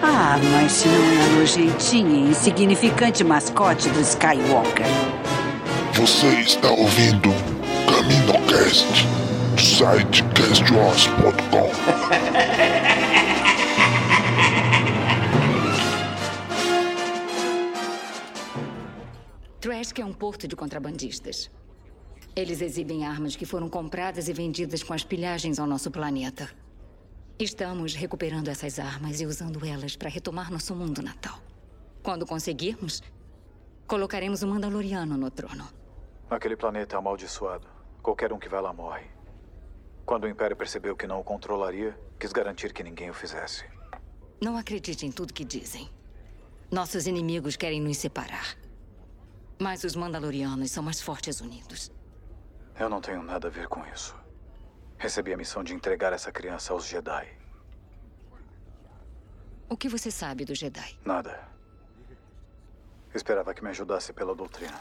Ah, mas se não é a nojentinha e insignificante mascote do Skywalker. Você está ouvindo CaminoCast, do site castwars.com. Trask é um porto de contrabandistas. Eles exibem armas que foram compradas e vendidas com as pilhagens ao nosso planeta. Estamos recuperando essas armas e usando elas para retomar nosso mundo natal. Quando conseguirmos, colocaremos o Mandaloriano no trono. Aquele planeta é amaldiçoado. Qualquer um que vai lá morre. Quando o Império percebeu que não o controlaria, quis garantir que ninguém o fizesse. Não acredite em tudo que dizem. Nossos inimigos querem nos separar. Mas os Mandalorianos são mais fortes unidos. Eu não tenho nada a ver com isso. Recebi a missão de entregar essa criança aos Jedi. O que você sabe do Jedi? Nada. Esperava que me ajudasse pela doutrina.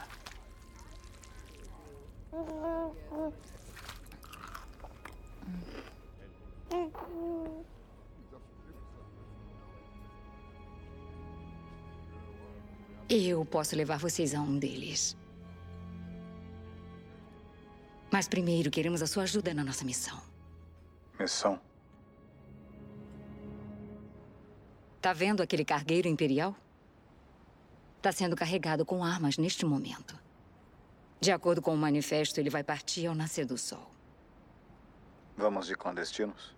Eu posso levar vocês a um deles. Mas primeiro queremos a sua ajuda na nossa missão. Missão? Tá vendo aquele cargueiro imperial? Tá sendo carregado com armas neste momento. De acordo com o manifesto, ele vai partir ao nascer do sol. Vamos de clandestinos?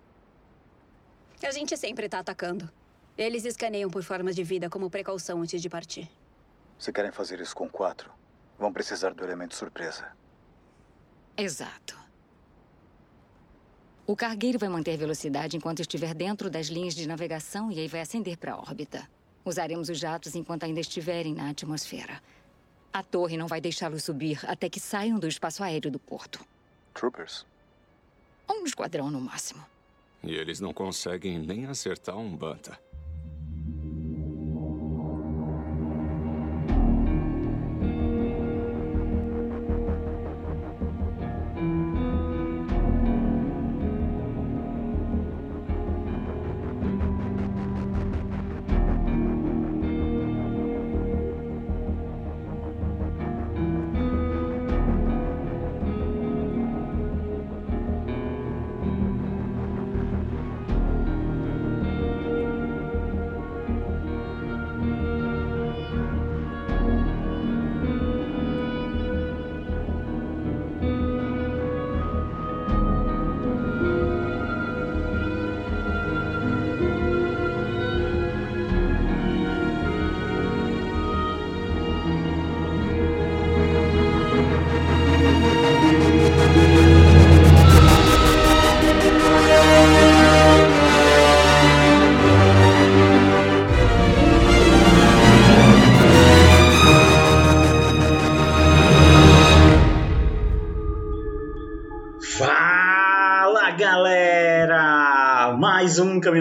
A gente sempre tá atacando. Eles escaneiam por formas de vida como precaução antes de partir. Se querem fazer isso com quatro, vão precisar do elemento surpresa. Exato. O cargueiro vai manter velocidade enquanto estiver dentro das linhas de navegação e aí vai ascender para a órbita. Usaremos os jatos enquanto ainda estiverem na atmosfera. A torre não vai deixá-los subir até que saiam do espaço aéreo do porto. Troopers? Um esquadrão no máximo. E eles não conseguem nem acertar um banta.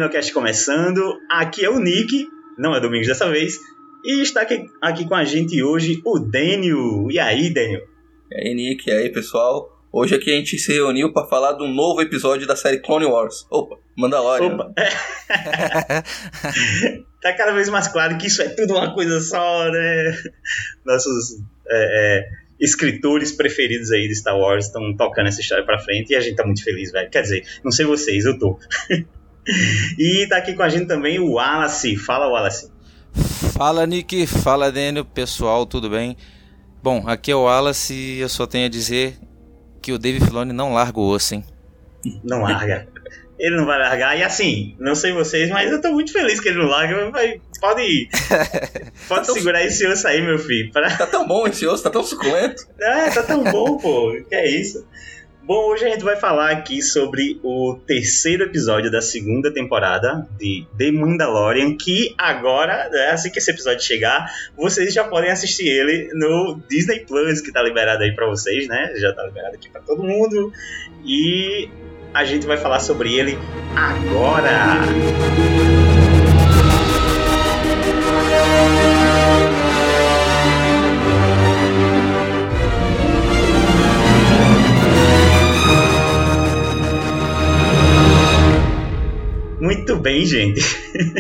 CaminoCast começando. Aqui é o Nick, não é Domingos dessa vez. E está aqui, aqui com a gente hoje o Daniel. E aí, Daniel? E aí, Nick, e aí, pessoal? Hoje aqui a gente se reuniu para falar de um novo episódio da série Clone Wars. Opa, Mandalorian. Opa! tá cada vez mais claro que isso é tudo uma coisa só, né? Nossos é, é, escritores preferidos aí de Star Wars estão tocando essa história pra frente e a gente tá muito feliz, velho. Quer dizer, não sei vocês, eu tô. e tá aqui com a gente também o Wallace. Fala, Wallace. Fala Nick, fala Daniel, pessoal, tudo bem? Bom, aqui é o Wallace e eu só tenho a dizer que o Dave Filoni não larga o osso, hein? Não larga. Ele não vai largar. E assim, não sei vocês, mas eu tô muito feliz que ele não larga. Vai, pode ir. Pode tá segurar tão... esse osso aí, meu filho. Pra... Tá tão bom esse osso, tá tão suculento. É, tá tão bom, pô. Que é isso. Bom, hoje a gente vai falar aqui sobre o terceiro episódio da segunda temporada de The Mandalorian, que agora, né, assim que esse episódio chegar, vocês já podem assistir ele no Disney Plus, que tá liberado aí para vocês, né? Já tá liberado aqui para todo mundo. E a gente vai falar sobre ele agora. Muito bem, gente.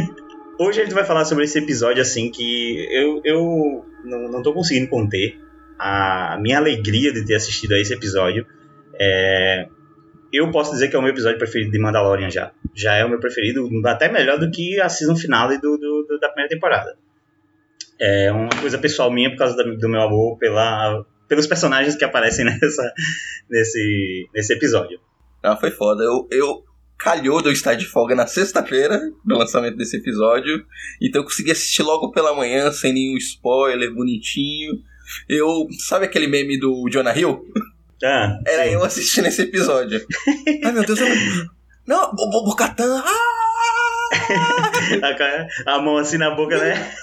Hoje a gente vai falar sobre esse episódio assim que eu, eu não, não tô conseguindo conter a minha alegria de ter assistido a esse episódio. É, eu posso dizer que é o meu episódio preferido de Mandalorian já. Já é o meu preferido, até melhor do que a season final do, do, do, da primeira temporada. É uma coisa pessoal minha por causa do meu amor pela, pelos personagens que aparecem nessa, nesse, nesse episódio. Ah, foi foda. Eu, eu, calhou de eu estar de folga na sexta-feira do lançamento desse episódio. Então eu consegui assistir logo pela manhã, sem nenhum spoiler, bonitinho. Eu. Sabe aquele meme do Jonah Hill? Ah, Era sim. eu assistindo esse episódio. Ai meu Deus, eu não. Não, Bocatan! Ah! a, a mão assim na boca, né?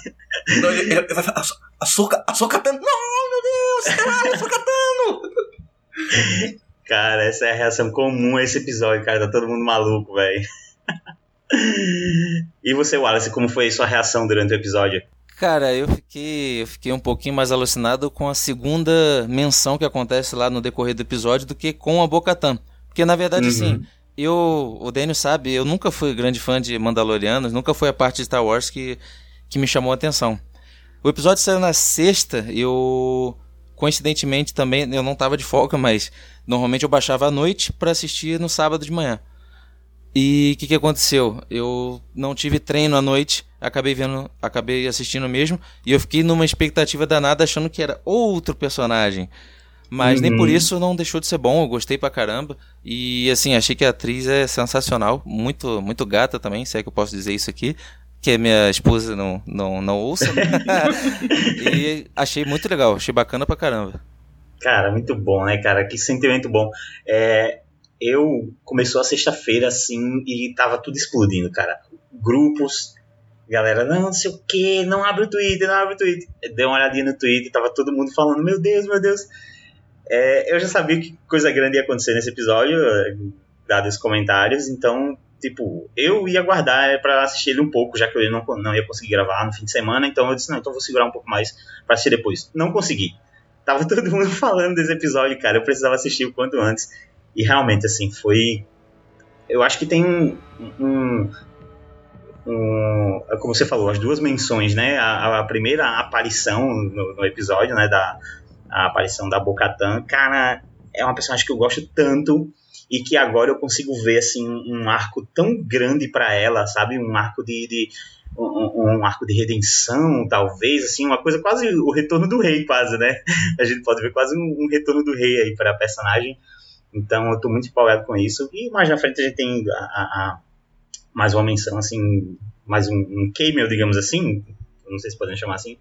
Não, ele, ele vai falar, açúcar, açúcar Não, meu Deus, caralho, açúcar Cara, essa é a reação comum a esse episódio, cara. Tá todo mundo maluco, velho. e você, Wallace, como foi a sua reação durante o episódio? Cara, eu fiquei, eu fiquei um pouquinho mais alucinado com a segunda menção que acontece lá no decorrer do episódio do que com a Bocatan. Porque na verdade, assim, uhum. assim, eu, o Daniel sabe, eu nunca fui grande fã de Mandalorianos, nunca foi a parte de Star Wars que, que me chamou a atenção. O episódio saiu na sexta, eu coincidentemente também eu não tava de folga, mas normalmente eu baixava à noite para assistir no sábado de manhã. E o que, que aconteceu? Eu não tive treino à noite, acabei vendo, acabei assistindo mesmo, e eu fiquei numa expectativa danada achando que era outro personagem. Mas uhum. nem por uhum. isso não deixou de ser bom, eu gostei pra caramba. E assim, achei que a atriz é sensacional, muito muito gata também, se é que eu posso dizer isso aqui que minha esposa não, não, não ouça. e achei muito legal, achei bacana pra caramba. Cara, muito bom, né, cara? Que sentimento bom. É, eu começou a sexta-feira assim e tava tudo explodindo, cara. Grupos, galera, não, não sei o que, não abre o Twitter, não abre o Twitter. Dei uma olhadinha no Twitter, tava todo mundo falando, meu Deus, meu Deus. É, eu já sabia que coisa grande ia acontecer nesse episódio, dados os comentários, então tipo, eu ia guardar para assistir ele um pouco, já que eu não, não ia conseguir gravar no fim de semana, então eu disse, não, então vou segurar um pouco mais para assistir depois. Não consegui. Tava todo mundo falando desse episódio, cara, eu precisava assistir o quanto antes. E realmente, assim, foi... Eu acho que tem um... um, um como você falou, as duas menções, né? A, a primeira aparição no, no, episódio, né, da a aparição da Bocatan, cara, é uma personagem que eu gosto tanto e que agora eu consigo ver assim um arco tão grande para ela, sabe, um arco de, de um, um, arco de redenção, talvez, assim, uma coisa quase o retorno do rei, quase, né? A gente pode ver quase um, um retorno do rei aí para a personagem. Então eu tô muito empolgado com isso. E mais na frente a gente tem a, a, a mais uma menção, assim, mais um, um cameo, digamos assim, não sei se podem chamar assim,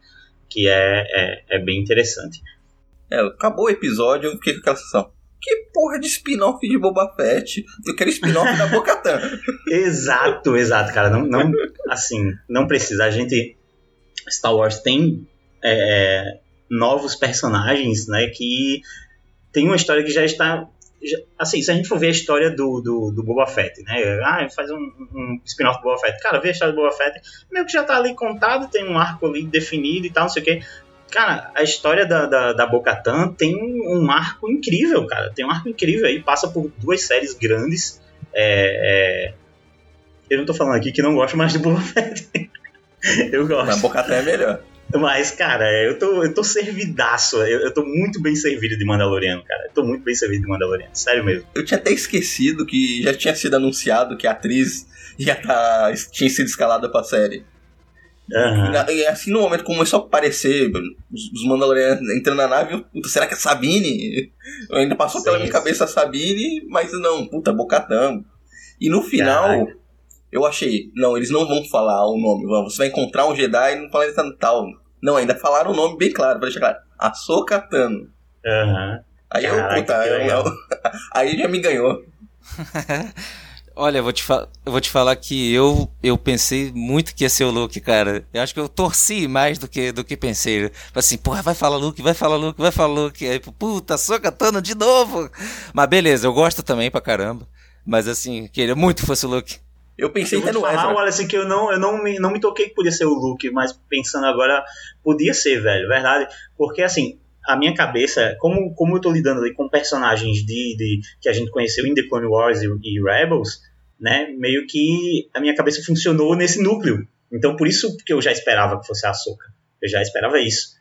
que é, é, é bem interessante. É, acabou o episódio, eu fiquei com aquela sensação que porra de spin-off de Boba Fett? Eu quero spin-off da Bocatan. exato, exato, cara. Não, não, assim, não precisa. A gente. Star Wars tem é, novos personagens, né? Que tem uma história que já está. Já, assim, se a gente for ver a história do, do, do Boba Fett, né? Ah, faz um, um spin-off do Boba Fett. Cara, vê a história do Boba Fett, meio que já tá ali contado, tem um arco ali definido e tal, não sei o quê. Cara, a história da, da, da Bocatan tem um arco incrível, cara. Tem um arco incrível aí, passa por duas séries grandes. É, é... Eu não tô falando aqui que não gosto mais de Boba Fett. eu gosto. Mas Bocatan é melhor. Mas, cara, eu tô, eu tô servidaço. Eu, eu tô muito bem servido de Mandaloriano, cara. Eu tô muito bem servido de Mandaloriano, sério mesmo. Eu tinha até esquecido que já tinha sido anunciado que a atriz já tá, tinha sido escalada pra série. Uhum. E, e, assim, no momento começou a aparecer os, os Mandalorianos entrando na nave, eu, puta, será que é Sabine? Eu ainda passou Sim. pela minha cabeça a Sabine, mas não, puta, Bocatã. E no final, Caraca. eu achei, não, eles não vão falar o nome, você vai encontrar um Jedi no planeta tal. Não, ainda falaram o nome bem claro, pra deixar claro. Ahsoka Tano. Aham. Uhum. Aí Caraca, eu, puta, eu, aí já me ganhou. Olha, eu vou, te eu vou te falar que eu, eu pensei muito que ia ser o Luke, cara. Eu acho que eu torci mais do que, do que pensei. Assim, porra, vai falar Luke, vai falar Luke, vai falar Luke. Aí, puta, Sokatano de novo. Mas beleza, eu gosto também pra caramba. Mas assim, queria muito que fosse o Luke. Eu pensei até no falar, Ezra. Olha, assim, que eu não, eu não me, não me toquei que podia ser o Luke, mas pensando agora, podia ser, velho, verdade. Porque assim, a minha cabeça, como, como eu tô lidando ali com personagens de, de que a gente conheceu em The Clone Wars e, e, Rebels, né, meio que a minha cabeça funcionou nesse núcleo. Então por isso que eu já esperava que fosse a Ahsoka. Eu já esperava isso.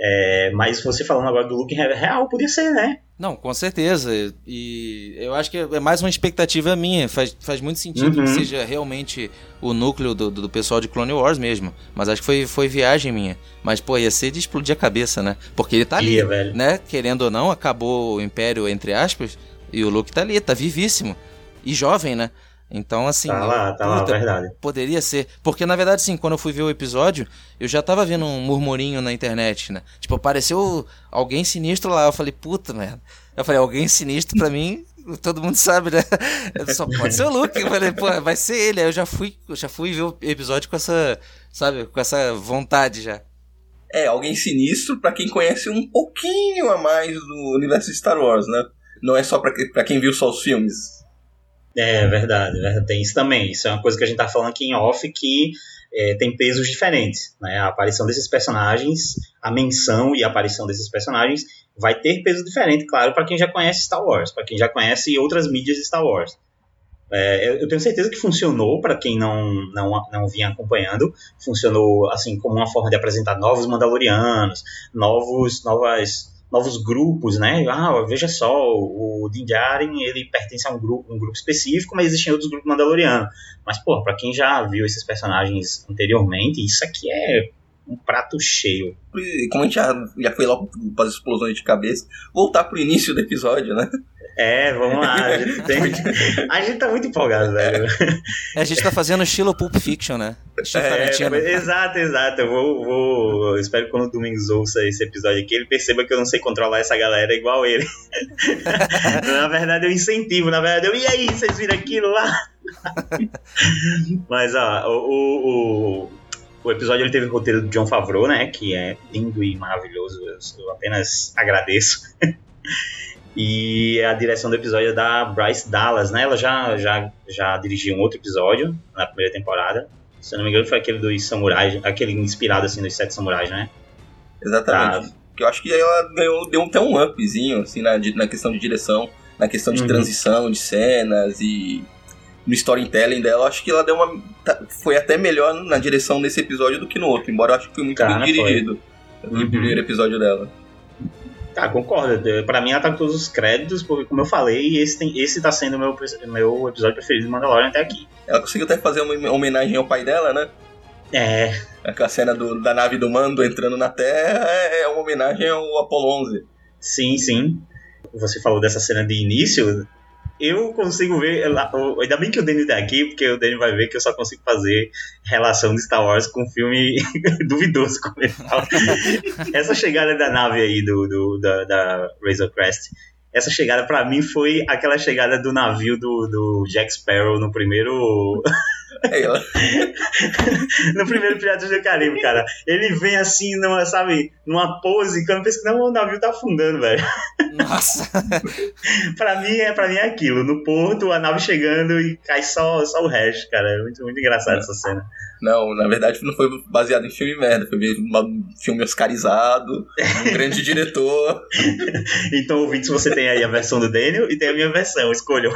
É, mas você falando agora do Luke real, podia ser, né? Não, com certeza. E eu acho que é mais uma expectativa minha. Faz, faz muito sentido uhum. que seja realmente o núcleo do, do pessoal de Clone Wars mesmo. Mas acho que foi, foi viagem minha. Mas, pô, ia ser de explodir a cabeça, né? Porque ele tá ali, ia, né? Querendo ou não, acabou o Império, entre aspas, e o Luke tá ali, tá vivíssimo. E jovem, né? Então, assim. Tá lá, tá puta, lá, verdade. Poderia ser. Porque, na verdade, sim, quando eu fui ver o episódio, eu já tava vendo um murmurinho na internet, né? Tipo, apareceu alguém sinistro lá. Eu falei, puta merda. Eu falei, alguém sinistro pra mim, todo mundo sabe, né? Só pode ser o Luke. Eu falei, pô, vai ser ele. Aí eu já fui, eu já fui ver o episódio com essa, sabe, com essa vontade já. É, alguém sinistro para quem conhece um pouquinho a mais do universo de Star Wars, né? Não é só para quem viu só os filmes. É verdade, verdade, tem isso também. Isso é uma coisa que a gente tá falando aqui em off que é, tem pesos diferentes. Né? A aparição desses personagens, a menção e a aparição desses personagens vai ter peso diferente, claro, para quem já conhece Star Wars, para quem já conhece outras mídias de Star Wars. É, eu tenho certeza que funcionou para quem não, não, não vinha acompanhando. Funcionou assim como uma forma de apresentar novos Mandalorianos, novos, novas novos grupos, né? Ah, veja só, o Din Djarin, ele pertence a um grupo, um grupo específico, mas existem outros grupos mandalorianos. Mas, pô, pra quem já viu esses personagens anteriormente, isso aqui é um prato cheio. Como a gente já, já foi logo para as explosões de cabeça, voltar pro início do episódio, né? É, vamos lá. A gente, tem... a gente tá muito empolgado, velho. É, a gente tá fazendo estilo Pulp Fiction, né? Estilo é, exato, exato. Eu vou, vou. Eu espero que quando o Domingos ouça esse episódio aqui, ele perceba que eu não sei controlar essa galera igual ele. na verdade, eu incentivo. Na verdade, eu. E aí, vocês viram aquilo lá? Mas, ó, o, o, o episódio ele teve o roteiro do John Favreau, né? Que é lindo e maravilhoso. Eu, eu apenas agradeço. E a direção do episódio é da Bryce Dallas, né? Ela já, já, já dirigiu um outro episódio na primeira temporada. Se eu não me engano, foi aquele dos samurais, aquele inspirado assim nos sete samurais, né? Exatamente. Que eu acho que ela ganhou, deu até um upzinho, assim, na, na questão de direção, na questão de uhum. transição de cenas e no storytelling dela. Eu acho que ela deu uma. Tá, foi até melhor na direção desse episódio do que no outro, embora eu acho que foi muito Cara, bem dirigido. Uhum. O primeiro episódio dela. Tá, concordo. Pra mim ela tá com todos os créditos, porque como eu falei, esse, tem, esse tá sendo o meu, meu episódio preferido de Mandalorian até aqui. Ela conseguiu até fazer uma homenagem ao pai dela, né? É. Aquela cena do, da nave do Mando entrando na Terra é, é uma homenagem ao Apollo 11. Sim, sim. Você falou dessa cena de início, eu consigo ver. Ainda bem que o Danny tá aqui, porque o Danny vai ver que eu só consigo fazer relação de Star Wars com um filme duvidoso, como ele fala. Essa chegada da nave aí do, do da, da Razor Crest essa chegada para mim foi aquela chegada do navio do, do Jack Sparrow no primeiro. no primeiro Piratas do Caribe, cara. Ele vem assim, numa, sabe, numa pose, quando eu penso que não, o navio tá afundando, velho. Nossa! pra, mim, é, pra mim é aquilo. No porto, a nave chegando e cai só, só o resto, cara. É muito, muito engraçado essa cena. Não, na verdade não foi baseado em filme merda, foi um filme oscarizado, um grande diretor. então, ouvintes, você tem aí a versão do Daniel e tem a minha versão, escolham.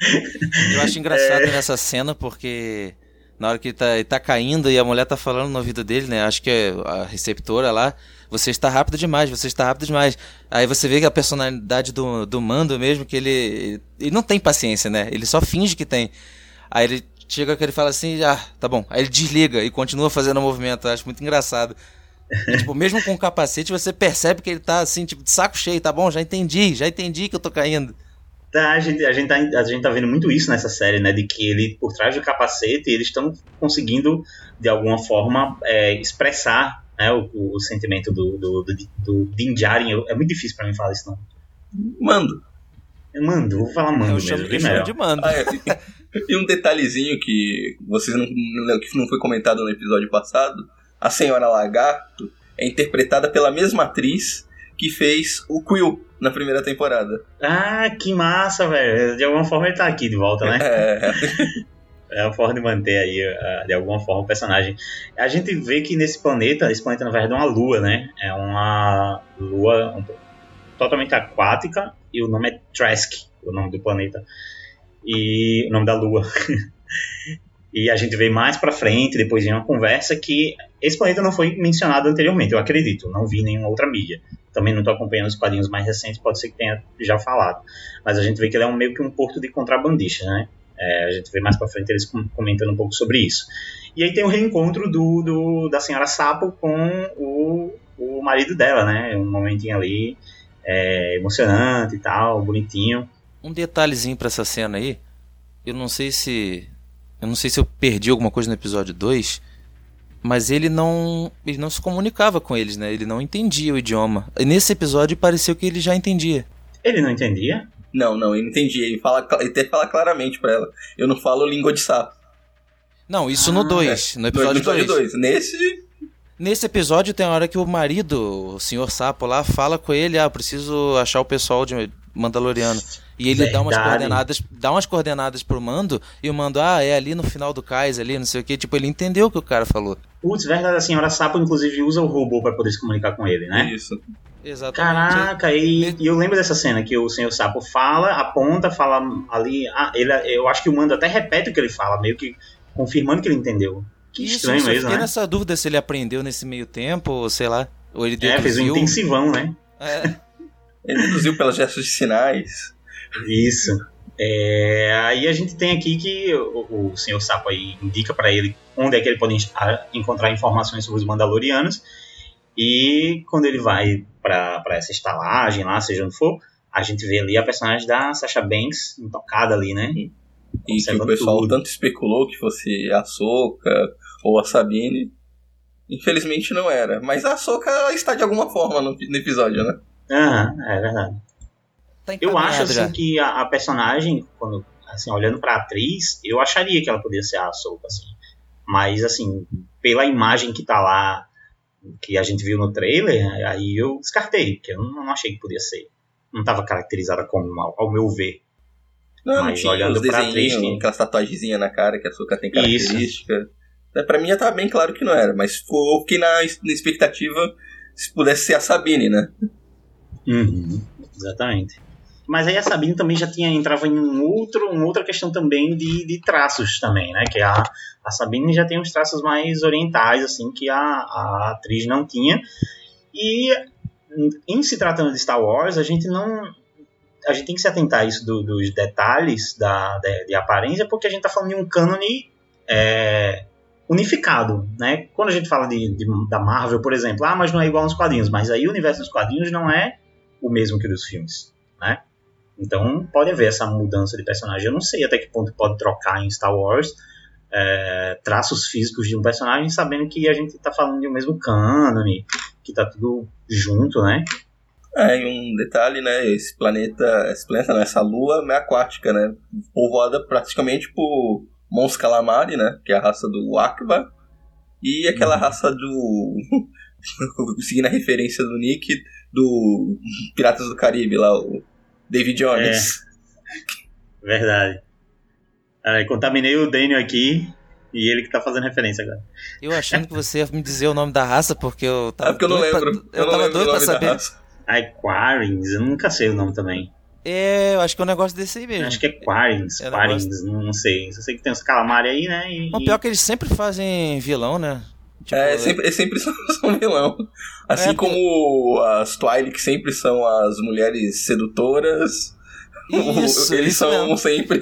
Eu acho engraçado é... nessa cena porque na hora que ele tá, ele tá caindo e a mulher tá falando no ouvido dele, né? Acho que é a receptora lá. Você está rápido demais, você está rápido demais. Aí você vê que a personalidade do, do mando mesmo, que ele, ele não tem paciência, né? Ele só finge que tem. Aí ele chega que ele fala assim, ah, tá bom. Aí ele desliga e continua fazendo o movimento. Eu acho muito engraçado. E, tipo, mesmo com o capacete, você percebe que ele tá assim, tipo, de saco cheio, tá bom? Já entendi, já entendi que eu tô caindo. Tá, a gente, a, gente tá, a gente tá vendo muito isso nessa série, né? De que ele, por trás do capacete, eles estão conseguindo, de alguma forma, é, expressar né, o, o, sentimento do, do, do, do Din Djarin. É muito difícil para mim falar isso, não. Mando. Mando, vou falar mando eu mesmo. Chamo, eu chamo de mando. Ah, é. E um detalhezinho que vocês não, que não foi comentado no episódio passado, a senhora Lagarto é interpretada pela mesma atriz que fez o Quill na primeira temporada. Ah, que massa, velho. De alguma forma ele tá aqui de volta, né? É. É a forma de manter aí, de alguma forma, o personagem. A gente vê que nesse planeta, esse planeta na verdade é uma lua, né? É uma lua um, totalmente aquática e o nome é Trask, o nome do planeta. E o nome da lua. e a gente vê mais pra frente, depois em uma conversa, que esse planeta não foi mencionado anteriormente, eu acredito. Não vi nenhuma outra mídia. Também não estou acompanhando os quadrinhos mais recentes, pode ser que tenha já falado. Mas a gente vê que ele é um, meio que um porto de contrabandistas, né? É, a gente vê mais para frente eles comentando um pouco sobre isso. E aí tem o reencontro do, do da senhora Sapo com o, o marido dela, né? Um momentinho ali é, emocionante e tal, bonitinho. Um detalhezinho para essa cena aí, eu não sei se eu não sei se eu perdi alguma coisa no episódio 2, mas ele não ele não se comunicava com eles, né? Ele não entendia o idioma. E nesse episódio pareceu que ele já entendia. Ele não entendia? Não, não, ele entendia. Ele, fala, ele até fala claramente para ela. Eu não falo língua de sapo. Não, isso ah, no 2. É. No episódio 2. Nesse. Nesse episódio tem a hora que o marido, o senhor Sapo lá, fala com ele, ah, preciso achar o pessoal de Mandaloriano. E ele Verdade. dá umas coordenadas, dá umas coordenadas pro Mando, e o Mando, ah, é ali no final do cais, ali, não sei o que. Tipo, ele entendeu o que o cara falou. Putz, verdade, a senhora Sapo, inclusive, usa o robô para poder se comunicar com ele, né? Isso. Exatamente. Caraca, e, e, eu lembro dessa cena que o senhor Sapo fala, aponta, fala ali. Ah, ele, eu acho que o Mando até repete o que ele fala, meio que confirmando que ele entendeu. Que isso, estranho mesmo, eu fiquei né? nessa dúvida se ele aprendeu nesse meio tempo, ou sei lá. Ou ele deduziu. É, fez um intensivão, né? É. ele deduziu pelas gestos de sinais. Isso. É, aí a gente tem aqui que o, o senhor Sapo aí indica para ele onde é que ele pode encontrar informações sobre os Mandalorianos. E quando ele vai para essa estalagem lá, seja onde for, a gente vê ali a personagem da Sasha Banks intocada ali, né? E que o pessoal tudo. tanto especulou que fosse a Soca ou a Sabine. Infelizmente não era. Mas a Soca está de alguma forma no, no episódio, né? Ah, é verdade. Tá eu acho assim que a, a, personagem, quando assim, olhando para a atriz, eu acharia que ela podia ser a Soca, assim. Mas assim, pela imagem que tá lá, que a gente viu no trailer, aí eu descartei, porque eu não, não achei que podia ser. Não estava caracterizada como, ao, ao meu ver. Não, Mas não olhando pra atriz, aquela tatuagemzinha na cara que a Soca tem característica. Isso. É, pra mim já tava bem claro que não era, mas eu fiquei na, na expectativa se pudesse ser a Sabine, né? Uhum, exatamente. Mas aí a Sabine também já tinha entrava em um outro, uma outra questão também de, de traços também, né? Que a, a Sabine já tem uns traços mais orientais, assim, que a, a atriz não tinha. E em se tratando de Star Wars, a gente não. A gente tem que se atentar a isso do, dos detalhes da, de, de, aparência, porque a gente está falando de um cânone é, unificado, né? Quando a gente fala de, de, da Marvel, por exemplo, ah, mas não é igual nos quadrinhos, mas aí o universo dos quadrinhos não é o mesmo que dos filmes, né? Então pode haver essa mudança de personagem. Eu não sei até que ponto pode trocar em Star Wars é, traços físicos de um personagem, sabendo que a gente está falando de um mesmo cânone, que está tudo junto, né? É, e um detalhe, né? Esse planeta, esse planeta, não, essa lua é aquática, né? Povoada praticamente por Mons Calamari, né? Que é a raça do Akba. E aquela uhum. raça do. seguindo a referência do Nick, do Piratas do Caribe lá, o David Jones. É. Verdade. Aí, contaminei o Daniel aqui e ele que tá fazendo referência agora. Eu achando que você ia me dizer o nome da raça, porque eu tava. É porque eu não lembro. Pra, eu, eu tava doido pra saber. Aquarins, eu nunca sei o nome também. É, eu acho que é um negócio desse aí mesmo. Acho que é Quarins, é Quarins, não sei. Só sei que tem os calamari aí, né? E, o pior é que eles sempre fazem vilão, né? Tipo, é, sempre, sempre são, são vilão. Assim é, como as Twilight, que sempre são as mulheres sedutoras. Isso, eles isso são mesmo. sempre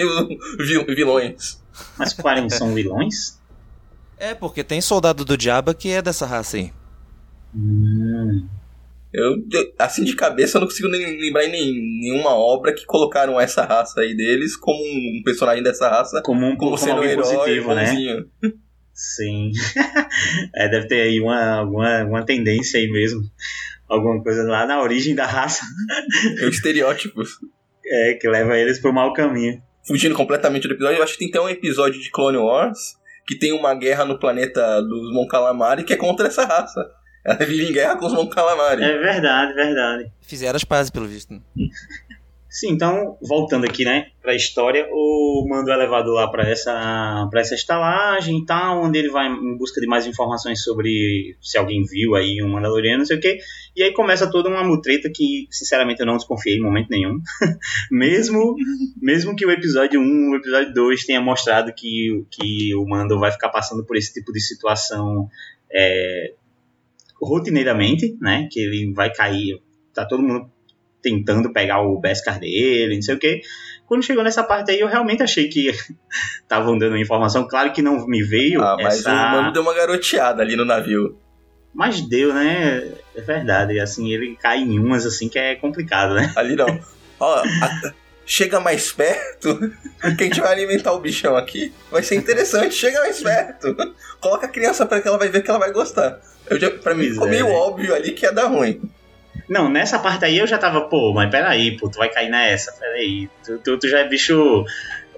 vilões. Mas Quarren são vilões? É, porque tem soldado do diabo que é dessa raça aí. Hum. Eu, assim de cabeça, eu não consigo nem lembrar em nenhuma obra que colocaram essa raça aí deles como um personagem dessa raça. Como um como sendo um herói positivo, né? Sim. é, deve ter aí uma, alguma, alguma tendência aí mesmo. Alguma coisa lá na origem da raça. Estereótipos. É, que leva eles pro mau caminho. Fugindo completamente do episódio, eu acho que tem até um episódio de Clone Wars que tem uma guerra no planeta dos Mon Calamari que é contra essa raça. Ela vive em guerra com os Mon Calamari. É verdade, verdade. Fizeram as pazes, pelo visto. Sim, então, voltando aqui, né, pra história, o Mando é levado lá para essa, pra essa estalagem e tal, onde ele vai em busca de mais informações sobre se alguém viu aí um Mandaloriano, não sei o quê. E aí começa toda uma mutreta que, sinceramente, eu não desconfiei em momento nenhum. mesmo, mesmo que o episódio 1, o episódio 2 tenha mostrado que, que o Mando vai ficar passando por esse tipo de situação é, rotineiramente, né, que ele vai cair, tá todo mundo tentando pegar o Beskar dele, não sei o que. Quando chegou nessa parte aí, eu realmente achei que estavam dando informação. Claro que não me veio. Ah, mas essa... o mano deu uma garoteada ali no navio. Mas deu, né? É verdade. Assim, ele cai em umas assim que é complicado, né? Ali não. Ó, a... chega mais perto, que a gente vai alimentar o bichão aqui. Vai ser interessante, chega mais perto. Coloca a criança para que ela vai ver que ela vai gostar. Eu já, pra mim, ficou meio é. óbvio ali que ia dar ruim. Não, nessa parte aí eu já tava, pô, mas peraí, pô, tu vai cair nessa, peraí. Tu, tu, tu já é bicho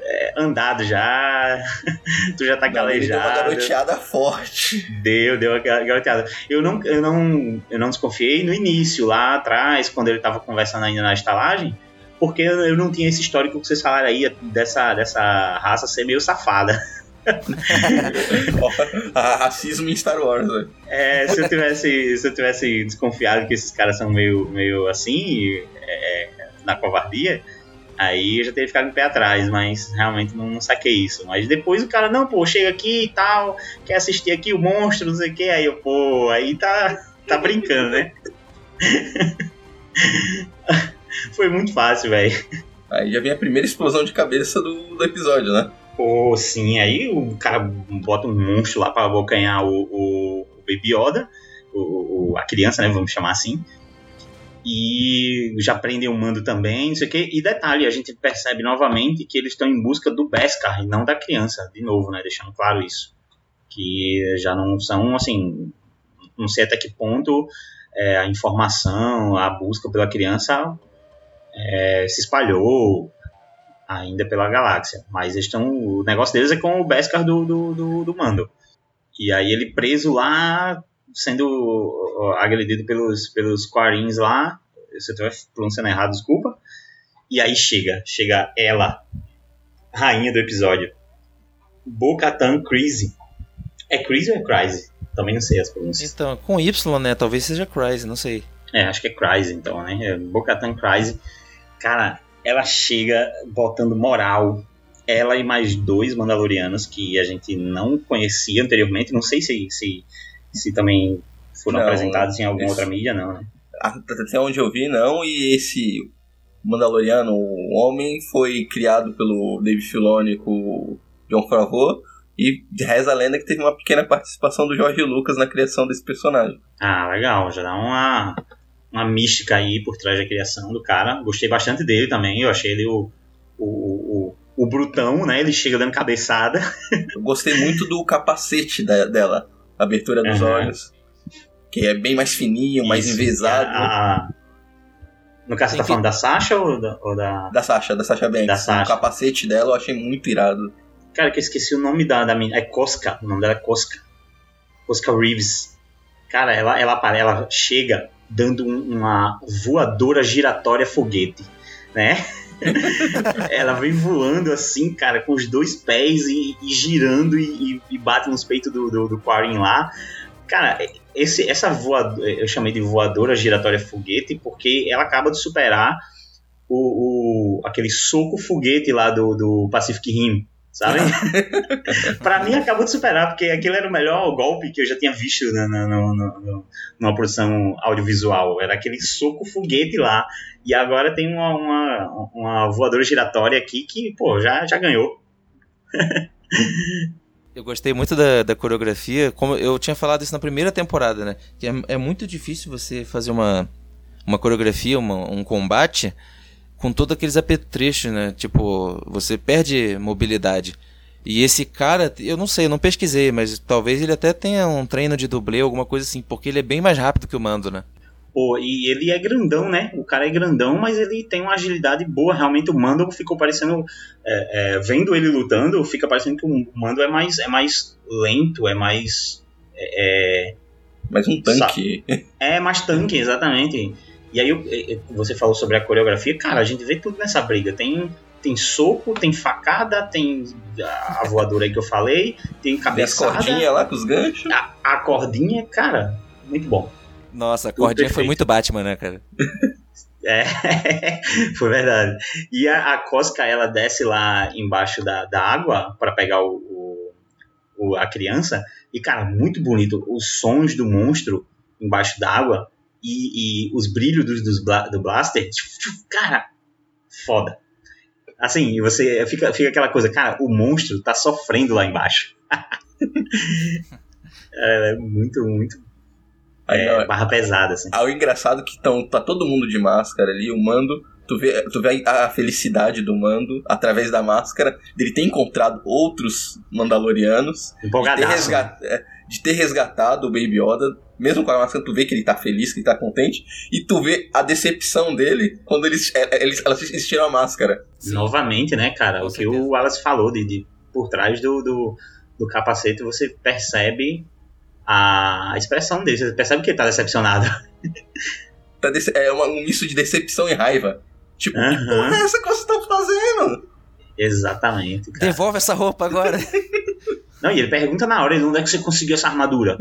é, andado já, tu já tá calejado. Deu uma garoteada forte. Deu, deu uma garoteada. Eu não, eu, não, eu não desconfiei no início, lá atrás, quando ele tava conversando ainda na estalagem, porque eu não tinha esse histórico que vocês falaram aí dessa, dessa raça ser meio safada. Racismo em Star Wars, né? É, se eu tivesse, se eu tivesse desconfiado que esses caras são meio, meio assim, é, na covardia, aí eu já teria ficado um pé atrás, mas realmente não, não, saquei isso. Mas depois o cara, não, pô, chega aqui e tal, quer assistir aqui o monstro, não sei o que, aí eu, pô, aí tá, tá brincando, né? Foi muito fácil, velho. Aí já vem a primeira explosão de cabeça do, do episódio, né? Pô, sim, aí o cara bota um monstro lá pra abocanhar o, o, Baby Yoda, o, o, a criança, né, vamos chamar assim. E já prendem o mando também, não sei o quê. E detalhe, a gente percebe novamente que eles estão em busca do Beskar e não da criança, de novo, né, deixando claro isso. Que já não são, assim, não sei até que ponto é, a informação, a busca pela criança é, se espalhou ainda pela galáxia. Mas estão, o negócio deles é com o Beskar do, do, do, do Mando. E aí ele preso lá, sendo agredido pelos, pelos Quarins lá. Se eu estiver pronunciando errado, desculpa. E aí chega, chega ela, rainha do episódio. Bo-Katan Crazy. É Crazy ou é Crazy? Também não sei as pronúncias. Então, com Y, né? Talvez seja Crazy, não sei. É, acho que é Crazy, então, né? É Bo-Katan Crazy. Cara, ela chega botando moral. Ela e mais dois Mandalorianos que a gente não conhecia anteriormente. Não sei se, se, se também foram não, apresentados em alguma esse, outra mídia, não, né? Até onde eu vi, não. E esse Mandaloriano, o homem, foi criado pelo Dave Filoni com o John Favreau. E reza a lenda que teve uma pequena participação do Jorge Lucas na criação desse personagem. Ah, legal. Já dá uma, uma mística aí por trás da criação do cara. Gostei bastante dele também. Eu achei ele o, o, o, o brutão, né? Ele chega dando cabeçada. Eu gostei muito do capacete da, dela, a abertura dos uhum. olhos. Que é bem mais fininho, Isso, mais envezado. A, a... No caso, você tá falando da Sasha ou da, ou da. Da Sasha, da Sasha Banks. Da Sasha. O capacete dela eu achei muito irado. Cara, que eu esqueci o nome da, da menina. É Cosca. O nome dela é Cosca. Cosca Reeves. Cara, ela, ela, ela chega dando uma voadora giratória foguete, né? ela vem voando assim, cara, com os dois pés e, e girando e, e, bate nos peitos do, do, do Quarin lá. Cara, esse, essa voadora, eu chamei de voadora giratória foguete porque ela acaba de superar o, o aquele soco foguete lá do, do Pacific Rim, sabe? para mim acabou de superar, porque aquele era o melhor golpe que eu já tinha visto na, na, na, numa produção audiovisual. Era aquele soco foguete lá. E agora tem uma, uma, uma voadora giratória aqui que, pô, já, já ganhou. Eu gostei muito da, da coreografia, como eu tinha falado isso na primeira temporada, né? Que é, é muito difícil você fazer uma, uma coreografia, uma, um combate com todos aqueles apetrechos, né? Tipo, você perde mobilidade. E esse cara, eu não sei, eu não pesquisei, mas talvez ele até tenha um treino de dublê, alguma coisa assim, porque ele é bem mais rápido que o Mando, né? Pô, e ele é grandão, né? O cara é grandão, mas ele tem uma agilidade boa. Realmente o Mando ficou parecendo. É, é, vendo ele lutando, fica parecendo que o Mando é mais, é mais lento, é mais. É, é mais um tanque. É, mais tanque, exatamente. E aí você falou sobre a coreografia, cara, a gente vê tudo nessa briga. Tem, tem soco, tem facada, tem a voadora aí que eu falei, tem cabeçada. Tem a cordinha lá com os ganchos. A, a cordinha, cara, muito bom. Nossa, a cordinha foi muito Batman, né, cara? É, foi verdade. E a, a Cosca, ela desce lá embaixo da, da água para pegar o, o, o, a criança. E, cara, muito bonito. Os sons do monstro embaixo d'água e, e os brilhos dos, dos do blaster, cara, foda. Assim, você fica, fica aquela coisa, cara, o monstro tá sofrendo lá embaixo. é muito, muito é, barra pesada, assim. Ah, o engraçado é que tão, tá todo mundo de máscara ali, o Mando, tu vê, tu vê a felicidade do Mando através da máscara, dele ter encontrado outros Mandalorianos, de ter, resgat, é, de ter resgatado o Baby Yoda, mesmo com a máscara, tu vê que ele tá feliz, que ele tá contente, e tu vê a decepção dele quando eles, é, eles, eles tiram a máscara. Sim. Novamente, né, cara? Com o certeza. que o Wallace falou de, de por trás do, do, do capacete, você percebe a expressão dele, você percebe que ele tá decepcionado. Tá é uma, um misto de decepção e raiva. Tipo, uhum. que porra é essa que você tá fazendo? Exatamente. Cara. Devolve essa roupa agora. Não, e ele pergunta na hora, onde é que você conseguiu essa armadura?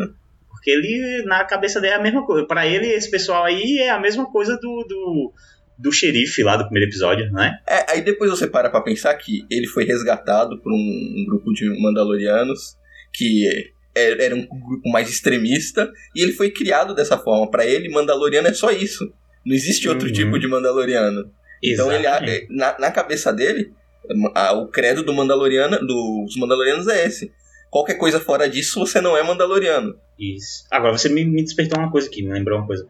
Porque ele, na cabeça dele, é a mesma coisa. Pra ele, esse pessoal aí é a mesma coisa do, do, do xerife lá do primeiro episódio, né? É, aí depois você para pra pensar que ele foi resgatado por um, um grupo de Mandalorianos que é, era um grupo mais extremista e ele foi criado dessa forma. Para ele, Mandaloriano é só isso. Não existe outro uhum. tipo de Mandaloriano. Então ele na, na cabeça dele, a, o credo do Mandaloriano, dos Mandalorianos é esse. Qualquer coisa fora disso, você não é Mandaloriano. Isso. Agora, você me, me despertou uma coisa aqui, me lembrou uma coisa.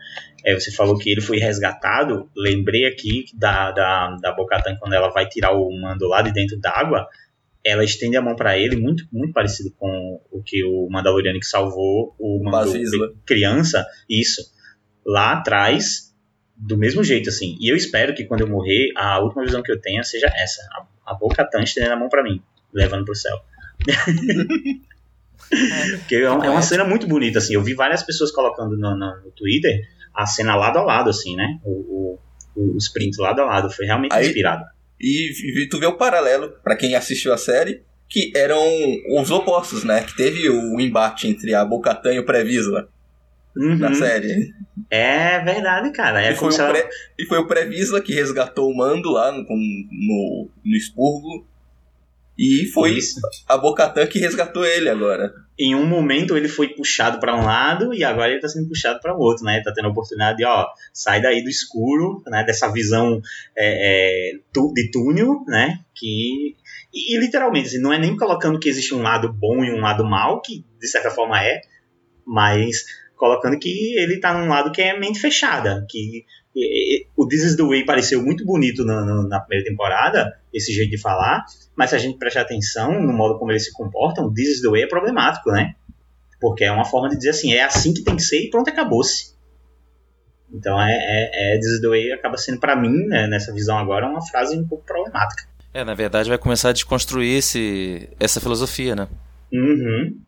É, você falou que ele foi resgatado. Lembrei aqui da, da, da Bocatan quando ela vai tirar o mando lá de dentro d'água ela estende a mão para ele, muito, muito parecido com o que o Mandaloriano que salvou o Mando criança, isso, lá atrás, do mesmo jeito, assim. E eu espero que quando eu morrer, a última visão que eu tenha seja essa, a, a boca Tan estendendo a mão para mim, levando pro céu. Porque é, uma, é uma cena muito bonita, assim. Eu vi várias pessoas colocando no, no, no Twitter a cena lado a lado, assim, né? O, o, os prints lado a lado. Foi realmente Aí, inspirado. E, e tu vê o paralelo, para quem assistiu a série, que eram os opostos, né? Que teve o embate entre a Bocatan e o Previsla uhum. na série. É verdade, cara. É e, foi ela... pré, e foi o Previsla que resgatou o Mando lá no, no, no expurgo. E foi Isso. a Bocatan que resgatou ele agora. Em um momento ele foi puxado para um lado e agora ele tá sendo puxado para o outro, né? Ele tá tendo a oportunidade de, ó, sai daí do escuro, né? Dessa visão é, é, de túnel, né? Que e, e, literalmente, assim, não é nem colocando que existe um lado bom e um lado mal, que de certa forma é, mas colocando que ele tá num lado que é mente fechada, que o This is the Way pareceu muito bonito na, na, primeira temporada, esse jeito de falar, mas se a gente prestar atenção no modo como eles se comportam, o This is the Way é problemático, né? Porque é uma forma de dizer assim, é assim que tem que ser e pronto, acabou-se. Então é, é, é This is the Way acaba sendo para mim, né, nessa visão agora, uma frase um pouco problemática. É, na verdade vai começar a desconstruir esse, essa filosofia, né? Uhum.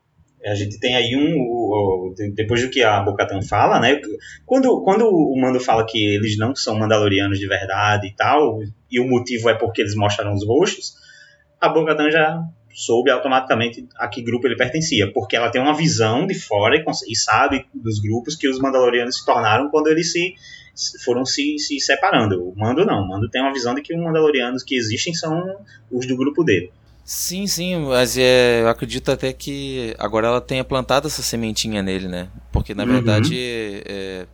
A gente tem aí um. O, o, depois do que a Bocatan fala, né? Quando, quando o Mando fala que eles não são Mandalorianos de verdade e tal, e o motivo é porque eles mostraram os rostos, a Bocatan já soube automaticamente a que grupo ele pertencia, porque ela tem uma visão de fora e, e sabe dos grupos que os Mandalorianos se tornaram quando eles se foram se, se separando. O Mando não, o Mando tem uma visão de que os Mandalorianos que existem são os do grupo dele. Sim, sim, mas é, eu acredito até que agora ela tenha plantado essa sementinha nele, né? Porque na uhum. verdade, é,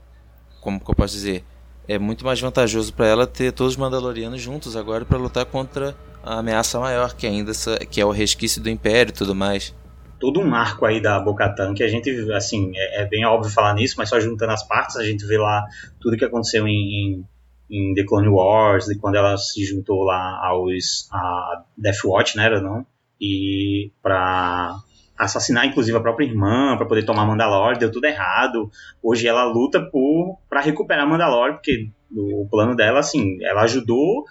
como que eu posso dizer? é muito mais vantajoso para ela ter todos os Mandalorianos juntos agora para lutar contra a ameaça maior, que ainda que é o resquício do Império e tudo mais. Todo um arco aí da Bocatan que a gente, assim, é, é, bem óbvio falar nisso, mas só juntando as partes, a gente vê lá tudo que aconteceu em, em, em The Clone Wars, de quando ela se juntou lá aos a Death Watch, né, era não? E pra assassinar inclusive a própria irmã para poder tomar Mandalore, deu tudo errado. Hoje ela luta por para recuperar Mandalore, porque o plano dela assim, ela ajudou,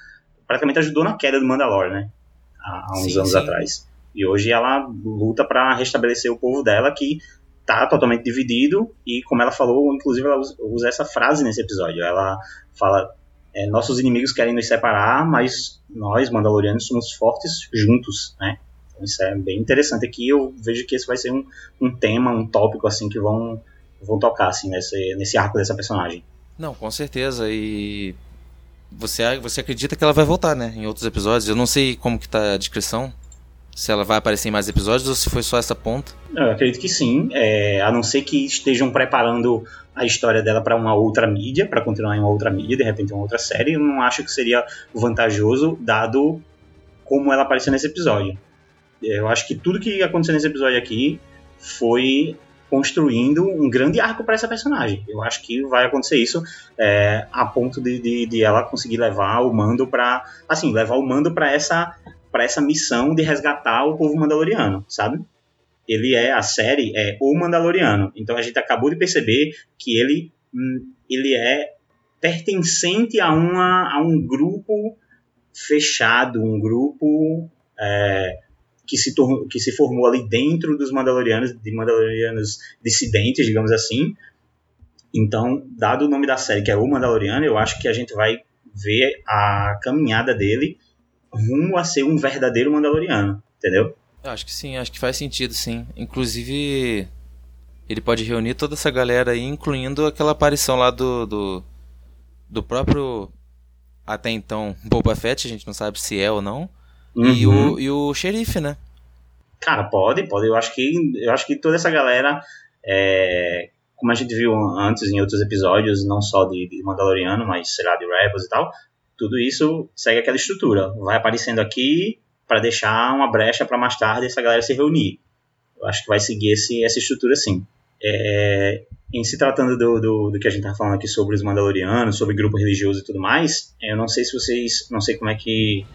praticamente ajudou na queda do Mandalore, né? Há, há uns sim, anos sim. atrás. E hoje ela luta para restabelecer o povo dela que tá totalmente dividido e como ela falou, inclusive ela usa essa frase nesse episódio. Ela fala é, nossos inimigos querem nos separar, mas nós, Mandalorianos, somos fortes juntos, né? Isso é bem interessante aqui. Eu vejo que esse vai ser um, um tema, um tópico assim que vão, vão tocar assim nesse, nesse arco dessa personagem. Não, com certeza. E você, você acredita que ela vai voltar, né? Em outros episódios. Eu não sei como que tá a descrição. Se ela vai aparecer em mais episódios ou se foi só essa ponta. Eu acredito que sim. É, a não ser que estejam preparando a história dela para uma outra mídia, para continuar em uma outra mídia, de repente uma outra série. Eu não acho que seria vantajoso, dado como ela apareceu nesse episódio. Eu acho que tudo que aconteceu nesse episódio aqui foi construindo um grande arco para essa personagem. Eu acho que vai acontecer isso é, a ponto de, de, de, ela conseguir levar o mando para, assim, levar o mando para essa para essa missão de resgatar o povo mandaloriano, sabe? Ele é a série é o Mandaloriano. Então a gente acabou de perceber que ele hum, ele é pertencente a uma a um grupo fechado, um grupo é, que se, tornou, que se formou ali dentro dos Mandalorianos, de Mandalorianos dissidentes, digamos assim. Então, dado o nome da série, que é O Mandaloriano, eu acho que a gente vai ver a caminhada dele rumo a ser um verdadeiro Mandaloriano, entendeu? Eu acho que sim, acho que faz sentido, sim. Inclusive, ele pode reunir toda essa galera aí, incluindo aquela aparição lá do, do, do próprio, até então, Boba Fett, a gente não sabe se é ou não, Uhum. E, o, uhum. e o xerife, né? Cara, pode, pode. Eu acho que, eu acho que toda essa galera, é, como a gente viu antes em outros episódios, não só de, de Mandaloriano, mas sei lá, de Rebels e tal, tudo isso segue aquela estrutura. Vai aparecendo aqui para deixar uma brecha para mais tarde essa galera se reunir. Eu acho que vai seguir esse, essa estrutura sim. É, em se tratando do, do, do, que a gente tá falando aqui sobre os Mandalorianos, sobre grupo religioso e tudo mais, eu não sei se vocês, não sei como é que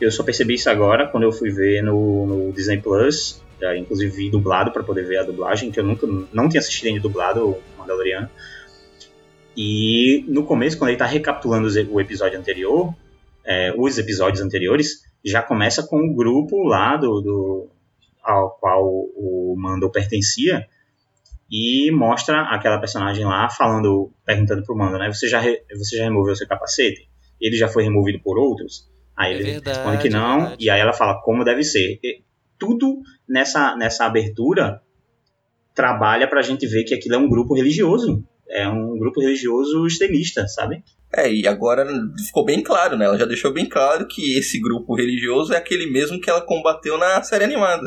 eu só percebi isso agora quando eu fui ver no, no Disney Plus, já, inclusive vi dublado para poder ver a dublagem, que eu nunca não tinha assistido ainda dublado o Mandaloriano. E no começo, quando ele está recapitulando o episódio anterior, é, os episódios anteriores, já começa com o grupo lá do, do ao qual o Mando pertencia e mostra aquela personagem lá falando, perguntando pro Mando, né? Você já, você já removeu seu capacete? Ele já foi removido por outros? Aí é ele verdade, responde que não, é e aí ela fala como deve ser. E tudo nessa, nessa abertura trabalha pra gente ver que aquilo é um grupo religioso. É um grupo religioso extremista, sabe? É, e agora ficou bem claro, né? Ela já deixou bem claro que esse grupo religioso é aquele mesmo que ela combateu na série animada.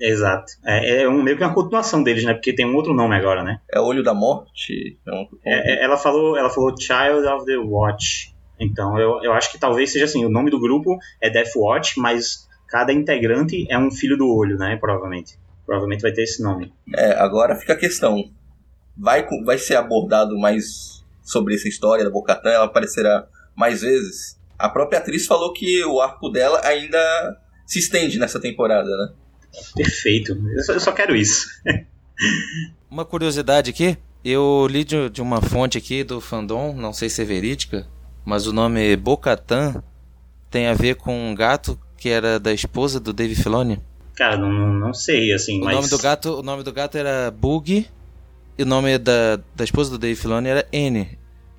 Exato. É, é um, meio que uma continuação deles, né? Porque tem um outro nome agora, né? É Olho da Morte? É um... é, é ela, falou, ela falou Child of the Watch. Então eu, eu acho que talvez seja assim, o nome do grupo é Death Watch, mas cada integrante é um filho do olho, né? Provavelmente. Provavelmente vai ter esse nome. É, agora fica a questão. Vai, vai ser abordado mais sobre essa história da Bocatan? Ela aparecerá mais vezes? A própria atriz falou que o arco dela ainda se estende nessa temporada, né? Perfeito. Eu só, eu só quero isso. uma curiosidade aqui. Eu li de, de uma fonte aqui do fandom, não sei se é verídica, mas o nome Bocatan tem a ver com um gato que era da esposa do Dave Filoni? Cara, não, não sei, assim, o mas... Nome do gato, o nome do gato era Bug e o nome da, da esposa do Dave Filoni era N.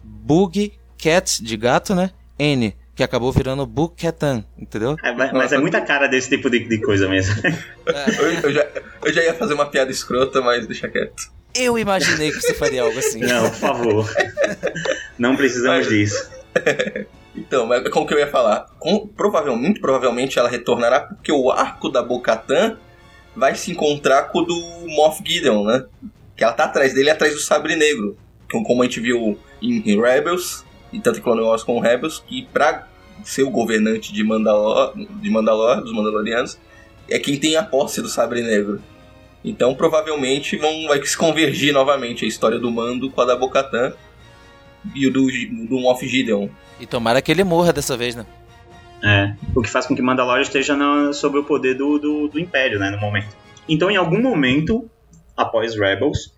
Bug Cat, de gato, né? N, que acabou virando Bukatan, entendeu? É, mas, mas, é muita cara desse tipo de, de coisa mesmo. É. Eu, eu, já, eu já ia fazer uma piada escrota, mas deixa quieto. Eu imaginei que você faria algo assim. Não, por favor. Não precisamos mas, disso. então, mas como que eu ia falar? Com, provavelmente, muito provavelmente ela retornará porque o arco da Bocatan vai se encontrar com o do Moff Gideon, né? Que ela tá atrás dele, atrás do Sabre Negro. Como a gente viu em, Rebels, e tanto em Clone Wars como Rebels, que pra ser o governante de Mandalor, de Mandalor, dos Mandalorianos, é quem tem a posse do Sabre Negro. Então provavelmente vão, vai se convergir novamente a história do Mando com a da Bocatan e o do, do Moff Gideon. E tomara que ele morra dessa vez, né? É, o que faz com que Mandalorian esteja na, sob o poder do, do, do Império, né, no momento. Então, em algum momento, após Rebels,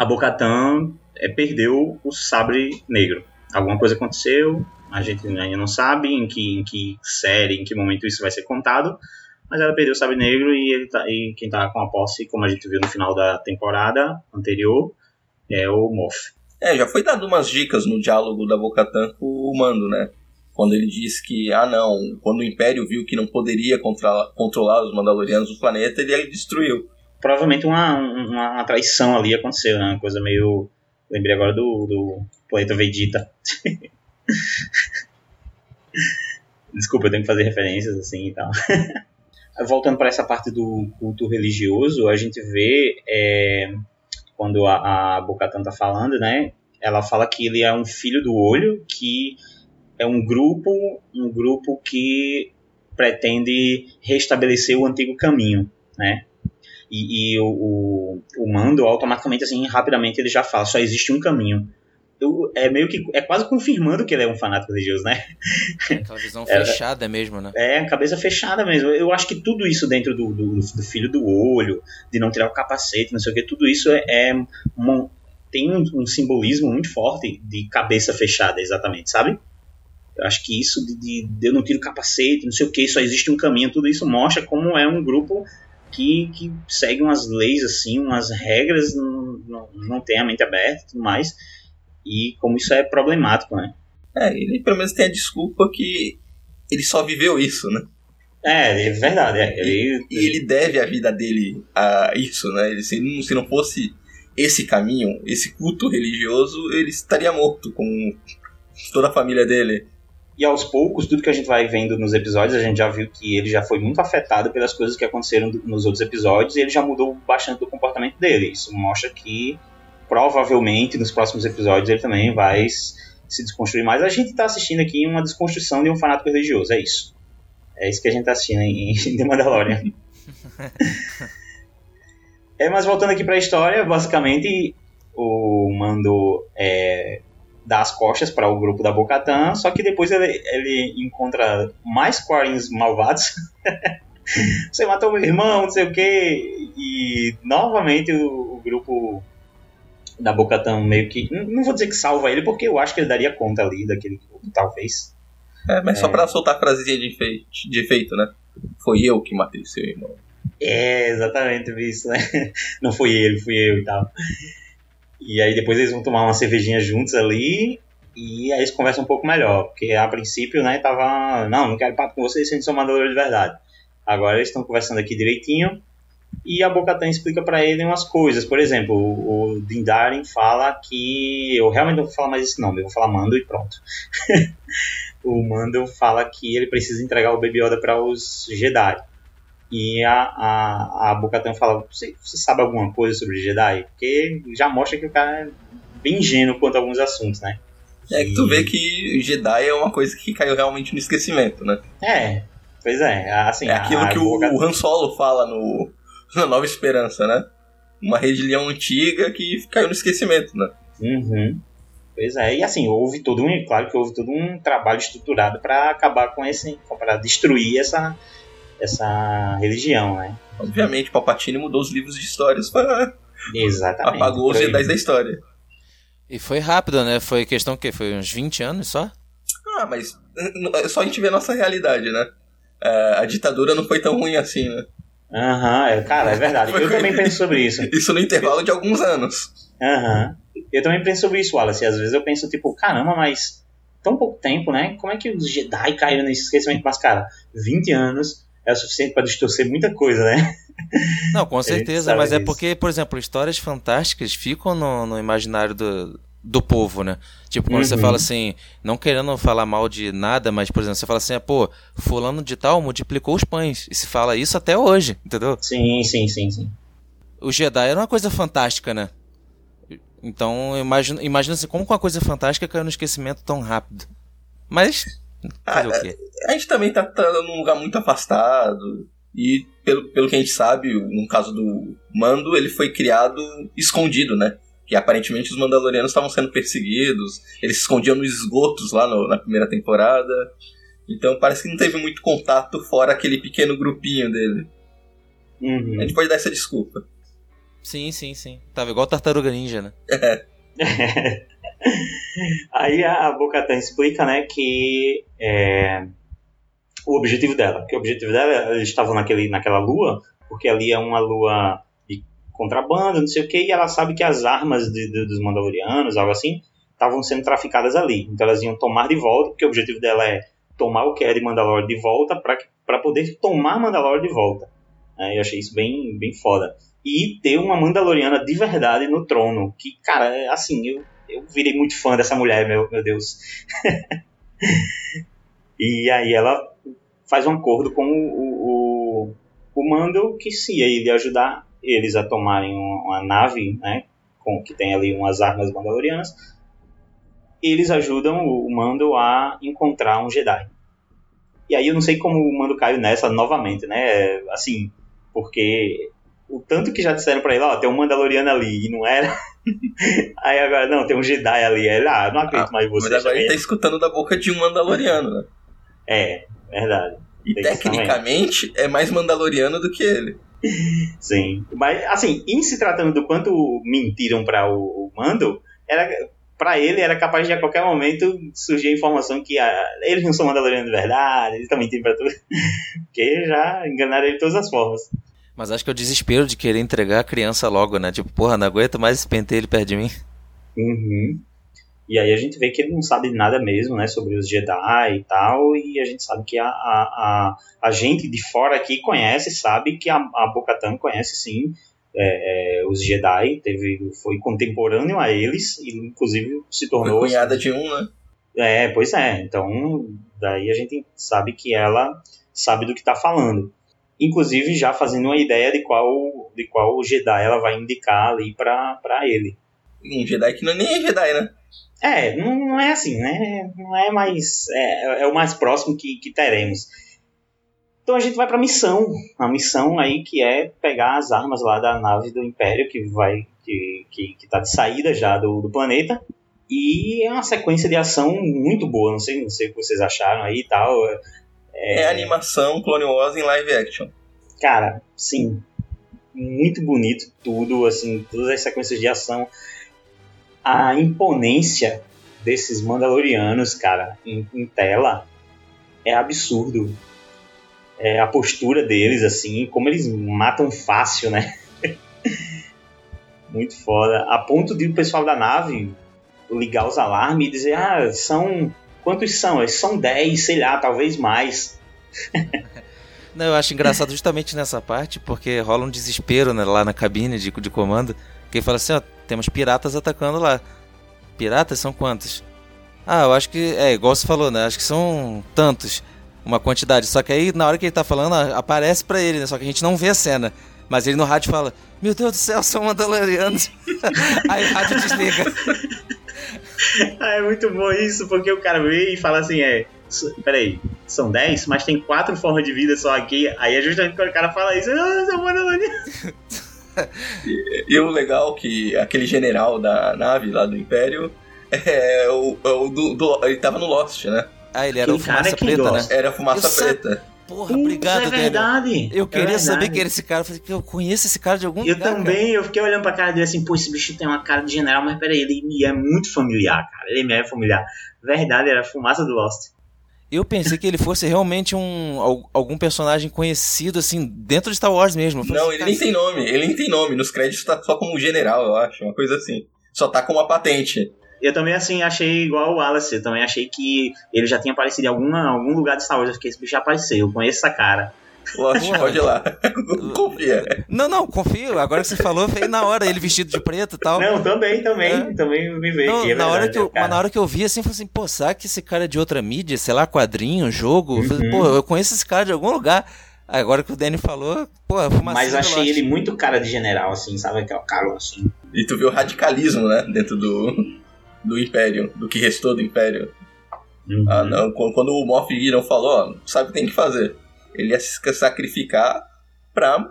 a Bocatan é, perdeu o sabre negro. Alguma coisa aconteceu, a gente ainda não sabe em que, em que série, em que momento isso vai ser contado, mas ela perdeu o sabre negro e, ele tá, e quem tá com a posse, como a gente viu no final da temporada anterior, é o Moff. É, já foi dado umas dicas no diálogo da Bocatan com o Mando, né? Quando ele disse que, ah não, quando o Império viu que não poderia controlar, controlar os Mandalorianos do planeta, ele destruiu. Provavelmente uma, uma, uma traição ali aconteceu, né? Uma coisa meio. Lembrei agora do, do planeta Vegeta. Desculpa, eu tenho que fazer referências assim e tal. Voltando para essa parte do culto religioso, a gente vê é, quando a, a Bocatan tá falando, né? Ela fala que ele é um filho do olho, que é um grupo, um grupo que pretende restabelecer o antigo caminho, né? E, e o, o, o, mando automaticamente assim rapidamente ele já fala só existe um caminho eu, é meio que é quase confirmando que ele é um fanático religioso, né? Aquela visão é, fechada mesmo, né? É, cabeça fechada mesmo. Eu acho que tudo isso dentro do, do, do filho do olho, de não tirar o capacete, não sei o que, tudo isso é, é uma, tem um, um, simbolismo muito forte de cabeça fechada, exatamente, sabe? Eu acho que isso de, de, de eu não tiro o capacete, não sei o que, só existe um caminho, tudo isso mostra como é um grupo que, que segue umas leis, assim, umas regras, não, não, não tem a mente aberta e tudo mais e como isso é problemático, né? É, ele pelo menos tem a desculpa que ele só viveu isso, né? É, é verdade. É. Ele, e, ele deve a vida dele a isso, né? Ele, se, não, se não fosse esse caminho, esse culto religioso, ele estaria morto com toda a família dele. E aos poucos, tudo que a gente vai vendo nos episódios, a gente já viu que ele já foi muito afetado pelas coisas que aconteceram nos outros episódios e ele já mudou bastante do comportamento dele. Isso mostra que provavelmente nos próximos episódios ele também vai se desconstruir mais. A gente está assistindo aqui uma desconstrução de um fanático religioso, é isso. É isso que a gente está assistindo em, em The Mandalorian. é, mas voltando aqui para a história, basicamente o Mando é, dá as costas para o grupo da Bocatan, só que depois ele, ele encontra mais Quarins malvados. Você matou meu irmão, não sei o que. E novamente o, o grupo da Bocatão meio que. Não vou dizer que salva ele, porque eu acho que ele daria conta ali daquele grupo, talvez. É, mas é... só pra soltar a frasezinha de efeito, de efeito, né? Foi eu que matei seu irmão. É, exatamente isso, né? Não foi ele, fui eu e tal. E aí depois eles vão tomar uma cervejinha juntos ali e aí eles conversam um pouco melhor, porque a princípio, né, tava, não, não quero papo com vocês, vocês são de verdade. Agora eles estão conversando aqui direitinho e a Bocatan explica para ele umas coisas. Por exemplo, o, o Dindarin fala que. Eu realmente não vou falar mais esse nome, eu vou falar Mando e pronto. o Mando fala que ele precisa entregar o Baby Yoda para os Jedi. E a, a, a Bocatan fala: você, você sabe alguma coisa sobre Jedi? Porque já mostra que o cara é bem ingênuo quanto a alguns assuntos, né? É que tu vê que Jedi é uma coisa que caiu realmente no esquecimento, né? É, pois é. Assim, é aquilo que o Han Solo fala no, na Nova Esperança, né? Uma religião antiga que caiu no esquecimento, né? Uhum. Pois é, e assim, houve todo um, claro que houve todo um trabalho estruturado para acabar com esse, para destruir essa, essa religião, né? Obviamente, Palpatine mudou os livros de histórias para Exatamente. apagou os Jedi da história. E foi rápido, né? Foi questão que foi uns 20 anos só? Ah, mas é só a gente ver a nossa realidade, né? É, a ditadura não foi tão ruim assim, né? Aham, uhum, cara, é verdade. Eu também penso sobre isso. Isso no intervalo de alguns anos. Aham. Uhum. Eu também penso sobre isso, Wallace. Às vezes eu penso, tipo, caramba, mas tão pouco tempo, né? Como é que os Jedi caíram nesse esquecimento? Mas, cara, 20 anos é o suficiente para distorcer muita coisa, né? Não, com certeza, mas é disso. é porque, por exemplo, histórias fantásticas ficam no, no imaginário do, do povo, né? Tipo, quando uhum. você fala assim, não querendo falar mal de nada, mas, por exemplo, você fala assim, ah, pô, fulano de tal multiplicou os pães. E se fala isso até hoje, entendeu? Sim, sim, sim, sim. O Jedi era uma coisa fantástica, né? Então, imagina, imagina assim, como uma coisa fantástica caiu no esquecimento tão rápido. Mas, fazer ah, o quê? A gente também tá, tá num lugar muito afastado. E pelo, pelo que a gente sabe, no caso do Mando, ele foi criado escondido, né? Que aparentemente os Mandalorianos estavam sendo perseguidos, eles se escondiam nos esgotos lá no, na primeira temporada. Então parece que não teve muito contato fora aquele pequeno grupinho dele. Uhum. A gente pode dar essa desculpa. Sim, sim, sim. Tava igual Tartaruga Ninja, né? É. Aí a Bocatan explica, né, que é, o objetivo dela. Porque o objetivo dela, eles estavam naquele, naquela lua, porque ali é uma lua de contrabando, não sei o que, e ela sabe que as armas de, de, dos Mandalorianos, algo assim, estavam sendo traficadas ali. Então elas iam tomar de volta, porque o objetivo dela é tomar o que é de Mandalore de volta para poder tomar Mandalore de volta. É, eu achei isso bem, bem foda. E ter uma Mandaloriana de verdade no trono, que, cara, é assim, eu, eu virei muito fã dessa mulher, meu, meu Deus. e aí ela faz um acordo com o, o, o Mando que se ele ajudar eles a tomarem uma, nave, né, com, que tem ali umas armas mandalorianas, eles ajudam o Mando a encontrar um Jedi. E aí eu não sei como o Mando caiu nessa novamente, né? Assim, porque o tanto que já disseram para ele, ó, tem um Mandaloriano ali e não era. aí agora, não, tem um Jedi ali. Ele, ah, não acredito ah, mais você. Mas agora ele tá escutando da boca de um Mandaloriano, né? É, verdade. E tecnicamente é mais Mandaloriano do que ele. Sim. Mas, assim, em se tratando do quanto mentiram para o, o, Mando, era para ele era capaz de a qualquer momento surgir a informação que ah, eles não são Mandalorianos de verdade, eles estão mentindo para tudo. Porque já enganaram ele de todas as formas. Mas acho que é o desespero de querer entregar a criança logo, né? Tipo, porra, não aguento mais esse pentelho perto de mim. Uhum. E aí a gente vê que ele não sabe nada mesmo, né, sobre os Jedi e tal, e a gente sabe que a, a, a, a gente de fora aqui conhece, sabe que a, a Bo-Katan conhece sim é, é, os Jedi, teve, foi contemporâneo a eles, e inclusive se tornou... Foi cunhada de um, né? É, pois é, então daí a gente sabe que ela sabe do que está falando. Inclusive já fazendo uma ideia de qual, de qual Jedi ela vai indicar ali para ele. Um Jedi que não é nem Jedi, né? É, não, não é assim, né? Não é mais. É, é o mais próximo que, que teremos. Então a gente vai para a missão. A missão aí que é pegar as armas lá da nave do Império que vai. que, que, que tá de saída já do, do planeta. E é uma sequência de ação muito boa. Não sei, não sei o que vocês acharam aí e tal. É, animação Clone Wars em live action. Cara, sim. Muito bonito tudo, assim, todas as sequências de ação a imponência desses Mandalorianos, cara, em, em tela é absurdo. É, a postura deles, assim, como eles matam fácil, né? Muito foda. A ponto de o pessoal da nave ligar os alarmes e dizer: Ah, são. Quantos são? São 10, sei lá, talvez mais. Não, eu acho engraçado justamente nessa parte, porque rola um desespero né, lá na cabine de, de comando. Que fala assim: Ó, temos piratas atacando lá. Piratas são quantos? Ah, eu acho que é igual você falou, né? Acho que são tantos, uma quantidade. Só que aí na hora que ele tá falando, aparece para ele, né? Só que a gente não vê a cena. Mas ele no rádio fala: Meu Deus do céu, são Mandalorianos. aí o rádio desliga. ah, é muito bom isso, porque o cara vem e fala assim: É, peraí, são 10, mas tem quatro formas de vida só aqui. Aí é justamente quando o cara fala isso: Ah, e, e, o legal é que aquele general da nave lá do Império é o, é o do, do, ele tava no Lost, né? Ah, ele era o fumaça preta, né? Era fumaça eu preta. Porra, obrigado, é verdade. Eu queria é saber quem era esse cara. Eu falei que eu conheço esse cara de algum eu lugar. Eu também, cara. eu fiquei olhando pra cara dele assim, pô, esse bicho tem uma cara de general, mas peraí, ele me é muito familiar, cara. Ele me é familiar. Verdade, era a fumaça do Lost. Eu pensei que ele fosse realmente um algum personagem conhecido, assim, dentro de Star Wars mesmo. Não, assim, ele nem tem nome, ele nem tem nome. Nos créditos tá só como general, eu acho, uma coisa assim. Só tá com uma patente. Eu também, assim, achei igual o Wallace. Eu também achei que ele já tinha aparecido em alguma, algum lugar de Star Wars. Eu fiquei, esse bicho já apareceu, eu conheço essa cara. Lógico, pode ir lá. Confia. Não, não, confio. Agora que você falou, veio na hora, ele vestido de preto e tal. Não, também, também. É. Também me veio não, aqui, é na, hora que eu, na hora que eu vi, assim, falei assim, pô, será que esse cara é de outra mídia? Sei lá, quadrinho, jogo? Uhum. Falei, pô, eu conheço esse cara de algum lugar. Agora que o Danny falou, pô, fumacinha Mas eu achei ele muito cara de general, assim, sabe? Aquele cara assim. E tu viu o radicalismo, né? Dentro do, do Império, do que restou do Império. Uhum. Ah, não. Quando, o Moff Gideon falou, ó, sabe o que tem que fazer. Ele ia se sacrificar pra.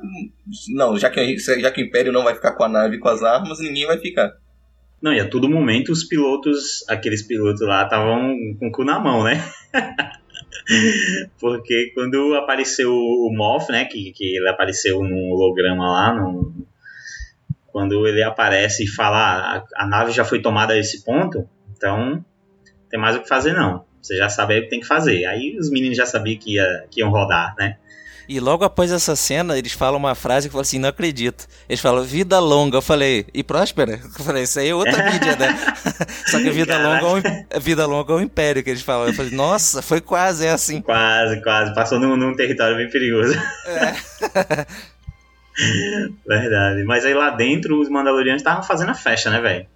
Não, já que, já que o Império não vai ficar com a nave e com as armas, ninguém vai ficar. Não, e a todo momento os pilotos, aqueles pilotos lá, estavam com o cu na mão, né? Porque quando apareceu o Moff, né? Que, que ele apareceu no holograma lá, no, quando ele aparece e fala ah, a, nave já foi tomada a esse ponto, então tem mais o que fazer não. Você já sabe aí o que tem que fazer. Aí os meninos já sabiam que, ia, que iam rodar, né? E logo após essa cena, eles falam uma frase que eu falo assim, não acredito. Eles falam, vida longa. Eu falei, e próspera? Eu falei, isso aí é outra mídia, né? Só que vida longa, é um, vida longa é um império que eles falam. Eu falei, nossa, foi quase é assim. Quase, quase. Passou num, num território bem perigoso. É. Verdade. Mas aí lá dentro, os Mandalorianos estavam fazendo a festa, né, velho?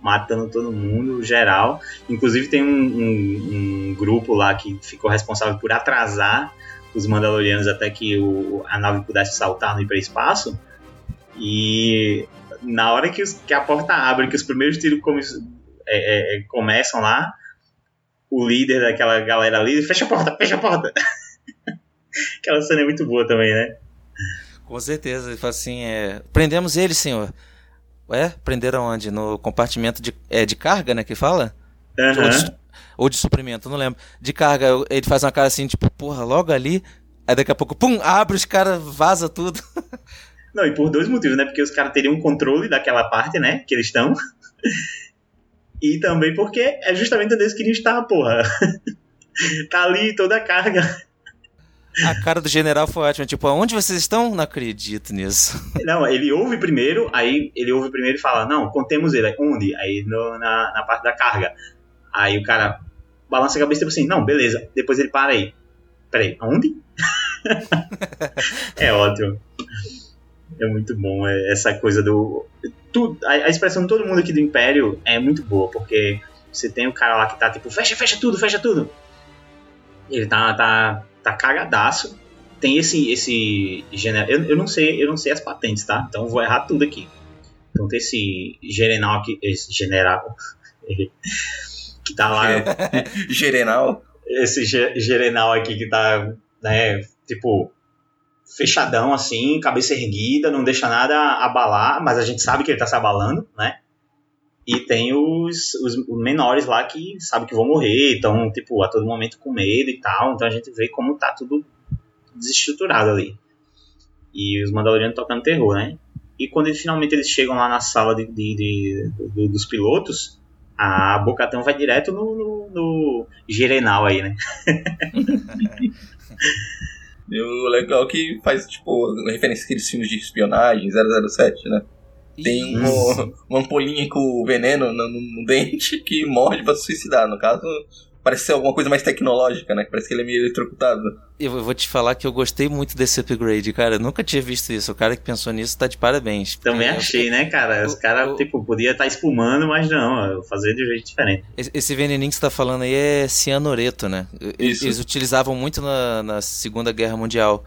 Matando todo mundo, geral. Inclusive tem um, um, um grupo lá que ficou responsável por atrasar os Mandalorianos até que o, a nave pudesse saltar no hiperespaço. E na hora que, os, que, a porta abre, que os primeiros tiros come, é, é, começam lá, o líder daquela galera ali, fecha a porta, fecha a porta. Aquela cena é muito boa também, né? Com certeza, ele fala assim, é, prendemos ele, senhor. Ué, prenderam onde? No compartimento de, é, de carga, né, que fala? Uhum. Ou, de, ou de suprimento, não lembro. De carga, ele faz uma cara assim, tipo, porra, logo ali. Aí daqui a pouco, pum, abre, os caras vaza tudo. Não, e por dois motivos, né? Porque os caras teriam controle daquela parte, né? Que eles estão. E também porque é justamente onde eles queriam estar, porra. tá ali toda a carga. A cara do general foi ótima, tipo, aonde vocês estão? Não acredito nisso. Não, ele ouve primeiro, aí ele ouve primeiro e fala, não, contemos ele. Onde? Aí no, na, na parte da carga. Aí o cara balança a cabeça tipo assim, não, beleza. Depois ele para aí. Peraí, aonde? é ótimo. É muito bom essa coisa do. Tu, a, a, expressão de todo mundo aqui do Império é muito boa, porque você tem o cara lá que tá tipo, fecha, fecha tudo, fecha tudo. Ele tá, tá, tá cagadaço. Tem esse. esse general. Eu, eu não sei, eu não sei as patentes, tá? Então vou errar tudo aqui. Então tem esse general aqui. Esse general. que tá lá. Gerenal? Esse gerenal aqui que tá, né, tipo, fechadão assim, cabeça erguida, não deixa nada abalar, mas a gente sabe que ele tá se abalando, né? E tem os, os menores lá que sabem que vão morrer, então, tipo, a todo momento com medo e tal, então a gente vê como tá tudo desestruturado ali. E os Mandalorianos tocando terror, né? E quando finalmente eles chegam lá na sala de, de, de, de dos pilotos, a Bocatão vai direto no, no, no Gerenal aí, né? e o legal que faz, tipo, referência àqueles filmes de espionagem, 007, né? Tem uma, uma ampolinha com veneno no, no, dente que morde pra se suicidar. No caso, parece ser alguma coisa mais tecnológica, né? Parece que ele é meio eletrocutado. Eu vou te falar que eu gostei muito desse upgrade, cara. Eu nunca tinha visto isso. O cara que pensou nisso tá de parabéns. Também achei, né, cara? Os caras, tipo, podia estar tá espumando, mas não, fazer de um jeito diferente. Esse veneninho que você tá falando aí é cianureto, né? Isso. Eles utilizavam muito na, na Segunda Guerra Mundial.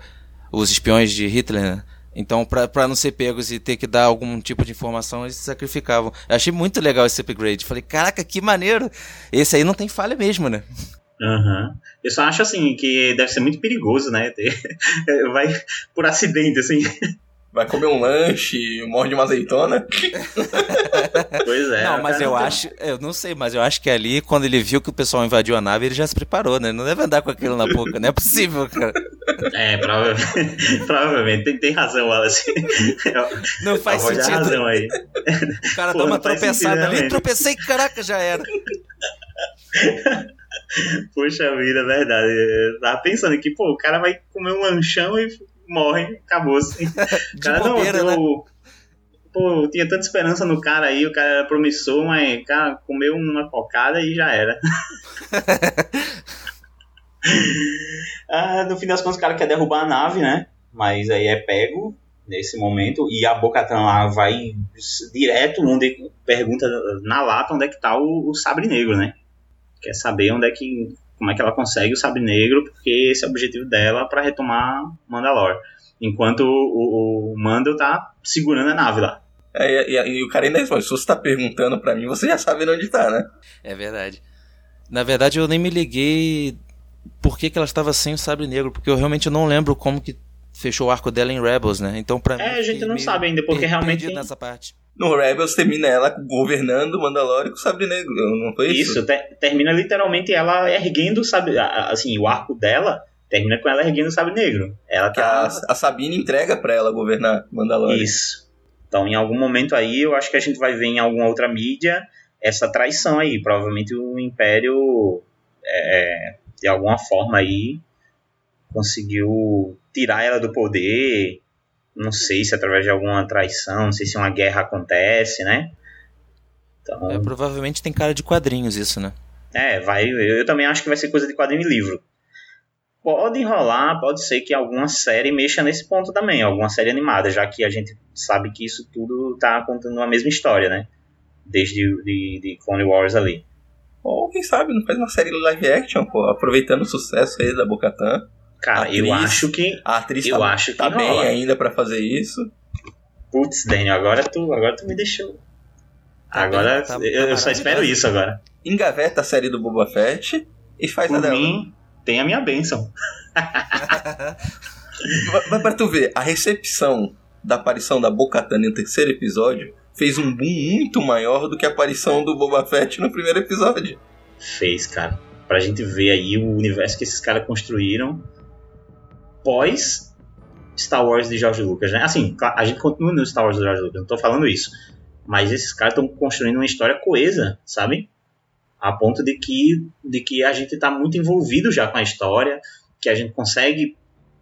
Os espiões de Hitler, né? Então, para não ser pegos e ter que dar algum tipo de informação, eles se sacrificavam. Eu achei muito legal esse upgrade. Falei, caraca, que maneiro! Esse aí não tem falha mesmo, né? Uhum. Eu só acho assim que deve ser muito perigoso, né? Vai por acidente, assim. Vai comer um lanche, morde uma azeitona. pois é. Não, mas eu acho, eu não sei, mas eu acho que ali, quando ele viu que o pessoal invadiu a nave, ele já se preparou, né? Ele não deve andar com aquilo na boca, não é possível, cara. É, provavelmente, provavelmente tem, tem razão, Wallace. Não faz sentido. razão aí. O cara Pô, dá uma tropeçada sentido, ali, tropecei, caraca, já era. Poxa vida, é verdade. Eu tava pensando que, pô, o cara vai comer um lanchão e morre, acabou assim. O cara bobeira, não, eu, né? pô, eu tinha tanta esperança no cara aí, o cara era promissor, mas, cara, comeu uma cocada e já era. ah, no fim das contas, o cara quer derrubar a nave, né? Mas aí é pego nesse momento e a Bocatan lá vai direto onde pergunta na lata onde é que tá o, o sabre negro, né? Quer saber onde é que como é que ela consegue o Sabre Negro, porque esse é o objetivo dela para retomar Mandalore. Enquanto o, o, o Mando tá segurando a nave lá. É, e, e, e, o cara ainda responde: se você tá perguntando para mim, você já sabe onde tá, né? É verdade. Na verdade, eu nem me liguei por que, que ela estava sem o sabre negro, porque eu realmente não lembro como que fechou o arco dela em Rebels, né? Então, pra é, mim. a gente não sabe ainda, porque realmente. nessa parte. No Rebels termina ela governando o Mandalore com o sabre negro, não foi isso? Isso, te, termina literalmente ela erguendo o sabre. Assim, o arco dela termina com ela erguendo o sabre negro. Ela tá... a, a Sabine entrega para ela governar Mandalore. Isso. Então, em algum momento aí, eu acho que a gente vai ver em alguma outra mídia essa traição aí. Provavelmente o Império, é, de alguma forma aí, conseguiu tirar ela do poder. Não sei se através de alguma traição, não sei se uma guerra acontece, né? Então, é, provavelmente tem cara de quadrinhos isso, né? É, vai. Eu também acho que vai ser coisa de quadrinho e livro. Pode enrolar, pode ser que alguma série mexa nesse ponto também, alguma série animada, já que a gente sabe que isso tudo tá contando a mesma história, né? Desde de, de Clone Wars ali. Ou quem sabe, não faz uma série live action, pô, aproveitando o sucesso aí da Bocatan. Cara, atriz, eu acho que. A atriz eu tá, acho que tá bem ainda para fazer isso. Putz, Daniel, agora tu, agora tu me deixou. Tá agora tá, eu, tá eu só espero isso agora. Engaveta a série do Boba Fett e faz Por a dela. Mim, tem a minha bênção. Mas pra tu ver, a recepção da aparição da Bo-Katan no terceiro episódio fez um boom muito maior do que a aparição do Boba Fett no primeiro episódio. Fez, cara. Pra gente ver aí o universo que esses caras construíram pós Star Wars de George Lucas, né? Assim, a gente continua no Star Wars de George Lucas, não tô falando isso. Mas esses caras estão construindo uma história coesa, sabe? A ponto de que, de que a gente tá muito envolvido já com a história, que a gente consegue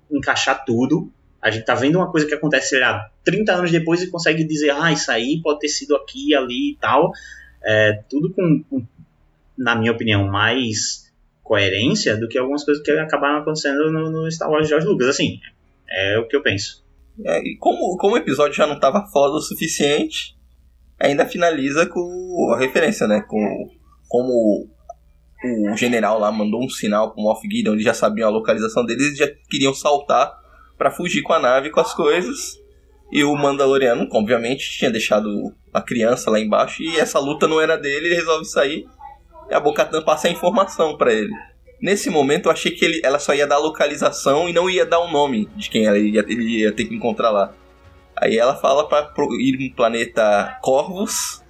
encaixar tudo. A gente tá vendo uma coisa que acontece, sei lá, 30 anos depois e consegue dizer, ah, isso aí pode ter sido aqui, ali e tal. É, tudo com, com, na minha opinião, mais coerência do que algumas coisas que acabaram acontecendo no, no Star Wars de George Lucas. Assim, é o que eu penso. É, e como, como o episódio já não estava foda o suficiente, ainda finaliza com a referência, né? Com como o general lá mandou um sinal para o Moff Gideon, eles já sabiam a localização deles, eles já queriam saltar para fugir com a nave com as coisas. E o Mandaloriano, obviamente, tinha deixado a criança lá embaixo e essa luta não era dele, ele resolve sair e a Bocatan passa a informação para ele. Nesse momento eu achei que ele, ela só ia dar a localização e não ia dar o nome de quem ela ia, ele ia ter que encontrar lá. Aí ela fala para ir no planeta Corvus,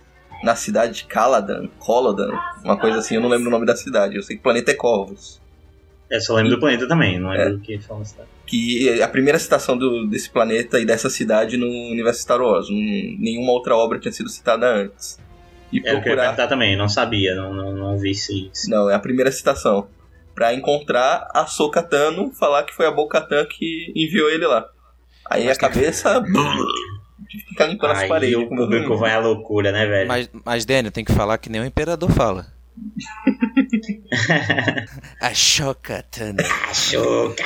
na cidade de Caladan, Coladan, uma coisa assim, eu não lembro o nome da cidade, eu sei que o planeta é Corvus. É, só lembro e, do planeta também, não lembro é, que fala cidade. Que a primeira citação do, desse planeta e dessa cidade no universo Star Wars, nenhuma outra obra tinha sido citada antes e é, procurar. Eu também, não sabia, não, não, não vi se. Não, é a primeira citação. Pra encontrar a Sokatano, falar que foi a Bocatan que enviou ele lá. Aí mas a cabeça. fica limpando Aí as paredes. o público vai à loucura, né, velho? Mas, mas Daniel, tem que falar que nem o imperador fala. a Shokatano. A Shoka.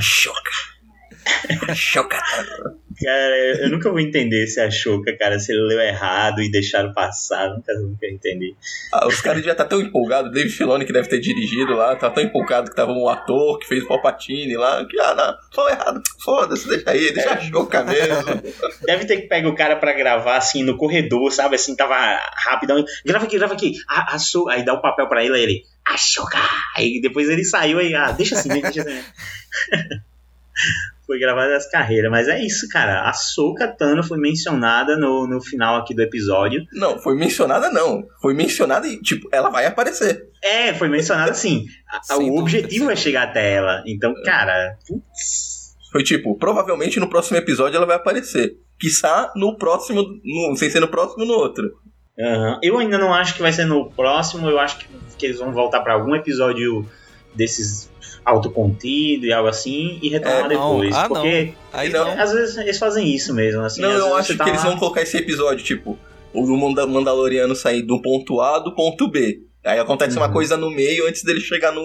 a Shoka. Cara, eu nunca vou entender se a Choca, cara, se ele leu errado e deixaram passar. Nunca, nunca entendi. Ah, os caras já tá tão empolgados. David Filoni, que deve ter dirigido lá, tá tão empolgado que tava um ator que fez o Palpatine lá. Que, ah, não, falou errado. Foda-se, deixa aí, deixa a Choca mesmo. Deve ter que pegar o cara pra gravar assim no corredor, sabe? Assim, tava rapidão. Grava aqui, grava aqui. A, a so... Aí dá o um papel pra ele, aí ele. A Choca. Aí depois ele saiu aí, ah, deixa assim, deixa assim. foi gravada as carreiras. Mas é isso, cara. A Soka Tano foi mencionada no, no final aqui do episódio. Não, foi mencionada não. Foi mencionada e, tipo, ela vai aparecer. É, foi mencionada sim. o objetivo é chegar até ela. Então, cara, putz. Foi tipo, provavelmente no próximo episódio ela vai aparecer. Quizá no próximo, no, sem ser no próximo, no outro. Uhum. Eu ainda não acho que vai ser no próximo, eu acho que, que eles vão voltar para algum episódio desses autocontido e algo assim e retomar é, depois. Ah, porque não. Aí não. às vezes eles fazem isso mesmo. Assim, não, eu acho tá que lá... eles vão colocar esse episódio, tipo, o Mandaloriano sair do ponto A do ponto B. Aí acontece uhum. uma coisa no meio antes dele chegar no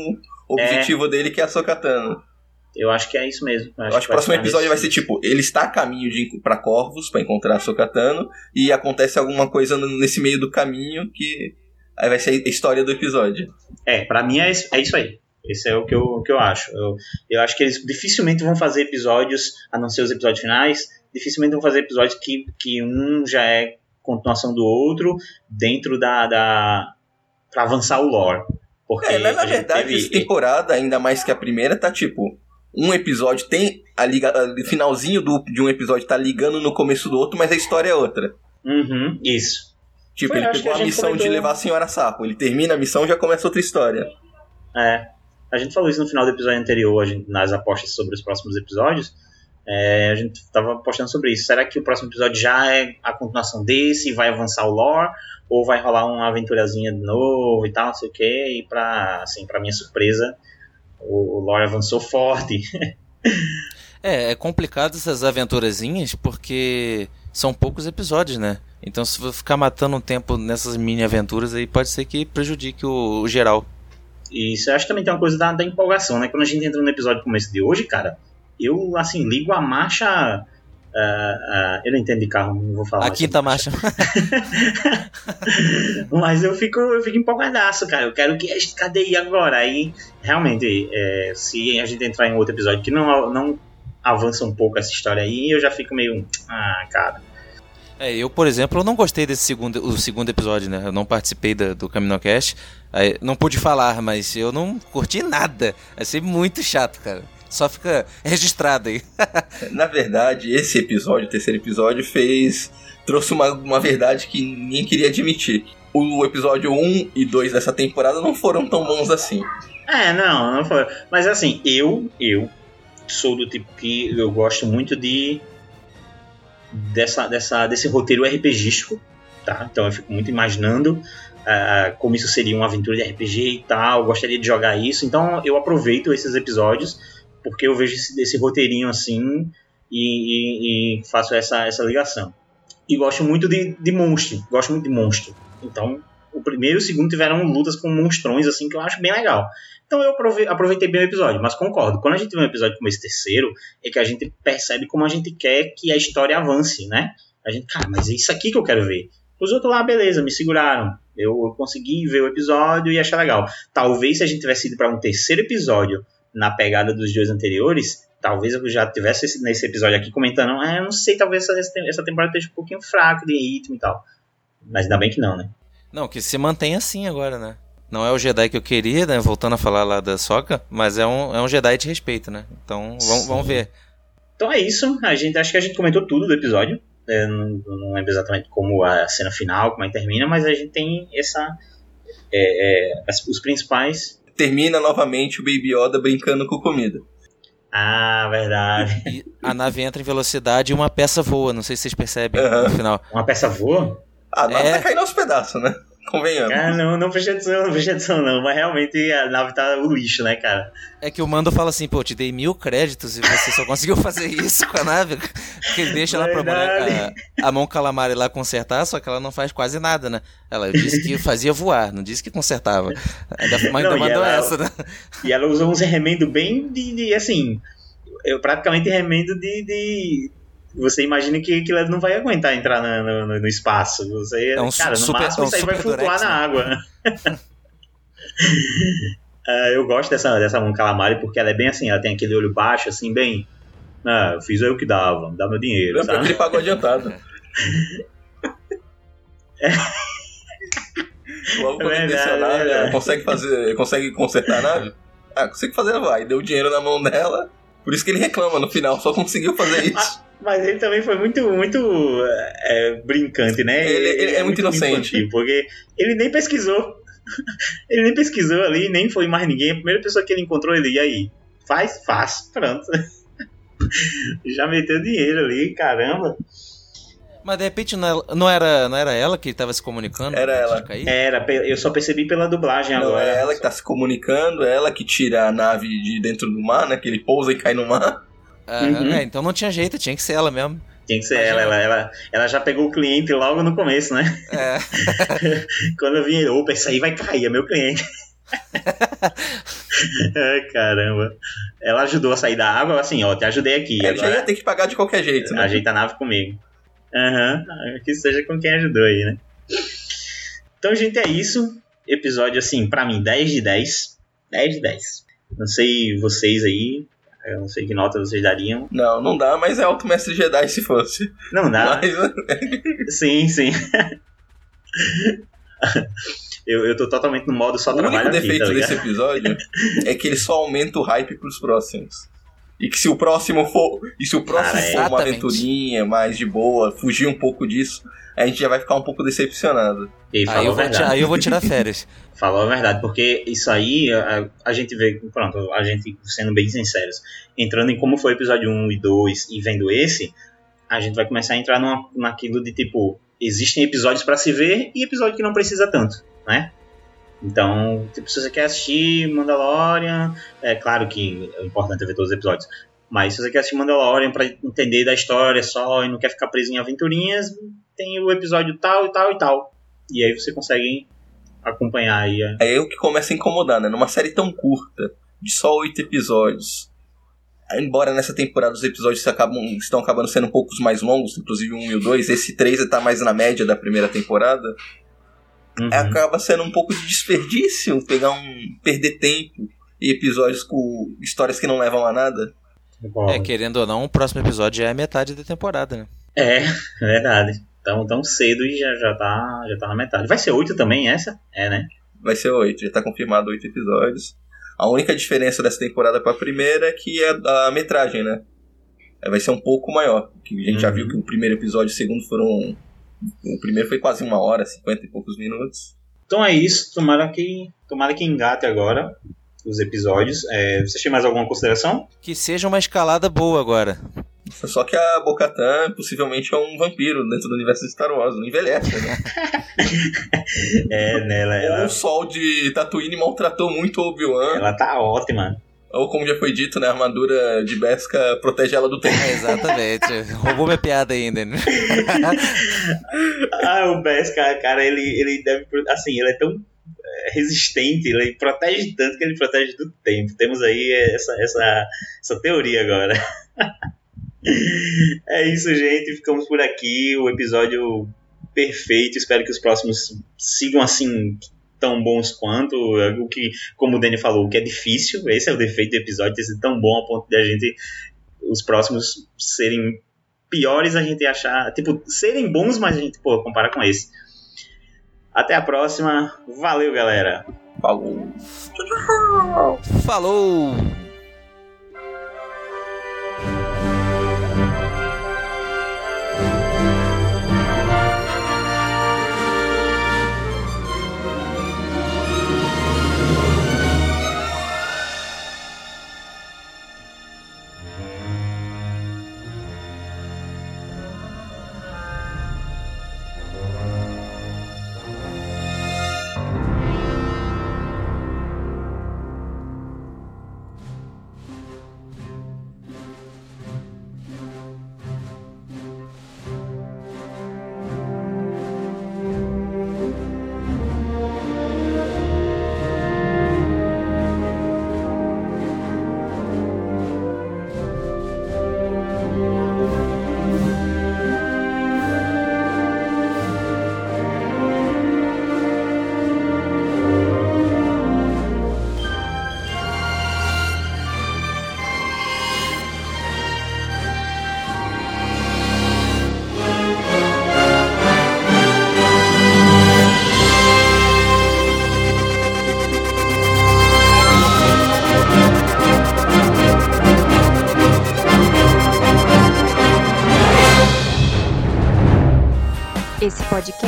objetivo é... dele, que é a Sokatano. Eu acho que é isso mesmo. Eu acho, eu acho que o próximo episódio vai ser tipo: ele está a caminho de para Corvus para encontrar a Sokatano e acontece alguma coisa nesse meio do caminho que Aí vai ser a história do episódio. É, pra mim é, é isso aí. Esse é o que eu, o que eu acho. Eu, eu acho que eles dificilmente vão fazer episódios, a não ser os episódios finais, dificilmente vão fazer episódios que, que um já é continuação do outro dentro da. da pra avançar o lore. Porque É, na, na verdade, teve- essa temporada, ainda mais que a primeira, tá tipo. Um episódio tem a liga, a- finalzinho do, de um episódio tá ligando no começo do outro, mas a história é outra. Uhum, isso. Tipo, Foi, ele pegou a, a missão de comentou- levar a senhora sapo. Ele termina a missão e já começa outra história. É. A gente falou isso no final do episódio anterior, a gente, nas apostas sobre os próximos episódios. É, a gente tava apostando sobre isso. Será que o próximo episódio já é a continuação desse? Vai avançar o lore? Ou vai rolar uma aventurazinha de novo e tal, não sei o que? E pra, assim, minha surpresa, o, o lore avançou forte. É, é complicado essas aventurazinhas porque são poucos episódios, né? Então se for ficar matando um tempo nessas mini aventuras aí pode ser que prejudique o, o geral. E isso eu acho que também tem uma coisa da, da empolgação, né? Quando a gente entra no episódio como esse de hoje, cara, eu, assim, ligo a marcha. ah, ah, eu não entendo de carro, não vou falar. A quinta marcha. Mas eu fico, eu fico empolgadaço, cara. Eu quero que. Cadê aí agora? Aí, realmente, é, se a gente entrar em outro episódio que não, não avança um pouco essa história aí, eu já fico meio. Ah, cara. É, eu, por exemplo, eu não gostei desse segundo, o segundo episódio, né? Eu não participei da, do CaminoCast. Aí, não pude falar, mas eu não curti nada. Achei muito chato, cara. Só fica registrado aí. Na verdade, esse episódio, o terceiro episódio, fez. trouxe uma, uma verdade que ninguém queria admitir. O episódio 1 e 2 dessa temporada não foram tão bons assim. É, não, não foi. Mas assim, eu, eu sou do tipo que eu gosto muito de. Dessa, dessa, desse roteiro RPGístico, tá? Então eu fico muito imaginando ah, como isso seria uma aventura de RPG e tal. Gostaria de jogar isso. Então eu aproveito esses episódios porque eu vejo esse, esse roteirinho assim e, e- e faço essa, essa ligação. E gosto muito de, de monstro. Gosto muito de monstro. Então o primeiro e o segundo tiveram lutas com monstrões assim que eu acho bem legal. Então eu aprove- aproveitei bem o episódio, mas concordo. Quando a gente vê um episódio como esse terceiro, é que a gente percebe como a gente quer que a história avance, né? A gente, cara, mas é isso aqui que eu quero ver. Os outros lá, beleza, me seguraram. Eu, eu consegui ver o episódio e achar legal. Talvez se a gente tivesse ido para um terceiro episódio na pegada dos dois anteriores, talvez eu já tivesse esse- nesse episódio aqui comentando, eu não sei, talvez essa, essa temporada esteja um pouquinho fraca de ritmo e tal. Mas ainda bem que não, né? Não, que se mantém assim agora, né? Não é o Jedi que eu queria, né? Voltando a falar lá da Soca, mas é um, é um Jedi de respeito, né? Então vamos, vamos ver. Então é isso. A gente acho que a gente comentou tudo do episódio. É, não, não lembro exatamente como a cena final, como é que termina, mas a gente tem essa é, é, as- os principais. Termina novamente o Baby Yoda brincando com comida. Ah, verdade. E a nave entra em velocidade e uma peça voa, não sei se vocês percebem no final. Uma peça voa? A nave É. tá caindo aos pedaços, né? Convenhamos. Ah, não, não prestei atenção, não prestei atenção, não. Mas realmente a nave tá o lixo, né, cara? É que o Mando fala assim, pô, te dei mil créditos e você só conseguiu fazer isso com a nave. Porque ele deixa lá pra mulher, a, a mão calamari lá consertar, só que ela não faz quase nada, né? Ela disse que fazia voar, não disse que consertava. Ainda, mas ainda Não, e mandou ela- essa, né? E ela usou uns remendos bem de, de, assim. Eu praticamente remendo de. de- você imagina que aquilo não vai aguentar entrar no, no- no espaço. Você, É um cara, no super- máximo é um isso aí vai flutuar durex, na né? água. Ah, eu gosto dessa, dessa mão calamari porque ela é bem assim, ela tem aquele olho baixo, assim, bem. Ah, eu fiz o que dava, me dá meu dinheiro, sabe? ele pagou adiantado. Logo quando É ele desceu a verdade, nave, é verdade. consegue fazer. Consegue consertar a nave? Ah, consegue fazer, vai. Deu dinheiro na mão dela. Por isso que ele reclama no final, só conseguiu fazer isso. Mas ele também foi muito, muito é, brincante, né? Ele- ele é muito inocente. infantil, porque ele nem pesquisou. ele nem pesquisou ali, nem foi mais ninguém. A primeira pessoa que ele encontrou, ele, e aí? Faz? Faz. Pronto. Já meteu dinheiro ali, caramba. Mas de repente não era- não era, não era ela que estava se comunicando? Era ela. Era, eu só percebi pela dublagem Não, agora. é ela que tá se comunicando, é ela que tira a nave de dentro do mar, né? Que ele pousa e cai no mar. Uhum. é, então não tinha jeito, tinha que ser ela mesmo. Tinha que ser ela, ela, ela, ela já pegou o cliente logo no começo, né? É. Quando eu vi, opa, isso aí vai cair, é meu cliente. Ai, caramba. Ela ajudou a sair da água, assim, ó, te ajudei aqui. Já agora ia ter que pagar de qualquer jeito, né? ajeita a nave comigo. Aham, que seja com quem ajudou aí, né? Então, gente, é isso. episódio, assim, pra mim, 10 de 10. 10 de 10. Não sei vocês aí, eu não sei que nota vocês dariam. Não, não dá, mas é Alto Mestre Jedi se fosse. Não dá. Mas... sim, sim. eu, eu tô totalmente no modo só trabalho O único defeito aqui, tá desse episódio é que ele só aumenta o hype pros próximos. E que se o próximo for. E se o próximo Cara, for uma aventurinha mais de boa, fugir um pouco disso, a gente já vai ficar um pouco decepcionado. E Aí falou eu, vou ti- verdade. aí eu vou tirar férias. Falou a verdade, porque isso aí a, a gente vê, pronto, a gente sendo bem sinceros, entrando em como foi o episódio 1 e 2 e vendo esse, a gente vai começar a entrar numa, naquilo de tipo, existem episódios pra se ver e episódio que não precisa tanto, né? Então, tipo, se você quer assistir Mandalorian, é claro que é importante ver todos os episódios, mas se você quer assistir Mandalorian pra entender da história só e não quer ficar preso em aventurinhas, tem o episódio tal e tal e tal. E aí você consegue acompanhar aí é o que começa a incomodar, né? Numa série tão curta, de só oito episódios. Embora nessa temporada os episódios acabam, estão acabando sendo um pouco mais longos, inclusive um e o dois, esse três está mais na média da primeira temporada. Uhum. Acaba sendo um pouco de desperdício pegar um. perder tempo e episódios com histórias que não levam a nada. É, querendo ou não, o próximo episódio já é metade da temporada, né? É, é verdade. Tão, tão cedo e já, já, tá, já tá na metade. Vai ser oito também essa? É, né? Vai ser oito, já tá confirmado oito episódios. A única diferença dessa temporada pra primeira é que é a metragem, né? É, Vai ser um pouco maior. Que a gente já viu que o primeiro episódio e o segundo foram. O primeiro foi quase uma hora, cinquenta e poucos minutos. Então é isso. Tomara que, tomara que engate agora os episódios. É, você tem mais alguma consideração? Que seja uma escalada boa agora. Só que a Bocatan possivelmente é um vampiro dentro do universo de Star Wars, não envelhece, né? É, nela. Ou Ela, o sol de Tatooine maltratou muito o Obi-Wan. ela tá ótima. Ou como já foi dito, né, a armadura de Beskar protege ela do tempo. É, exatamente. Roubou minha piada ainda. né? Ah, o Beskar, cara, ele, ele deve. Assim, ele é tão é, resistente, ele protege tanto que ele protege do tempo. Temos aí essa, essa, essa teoria agora. É isso, gente. Ficamos por aqui. O episódio perfeito. Espero que os próximos sigam assim tão bons quanto. O que, como o Danny falou, o que é difícil. Esse é o defeito do episódio, ter sido tão bom a ponto de a gente. Os próximos serem piores, a gente achar. Tipo, serem bons, mas a gente, pô, compara com esse. Até a próxima. Valeu, galera. Falou. Falou!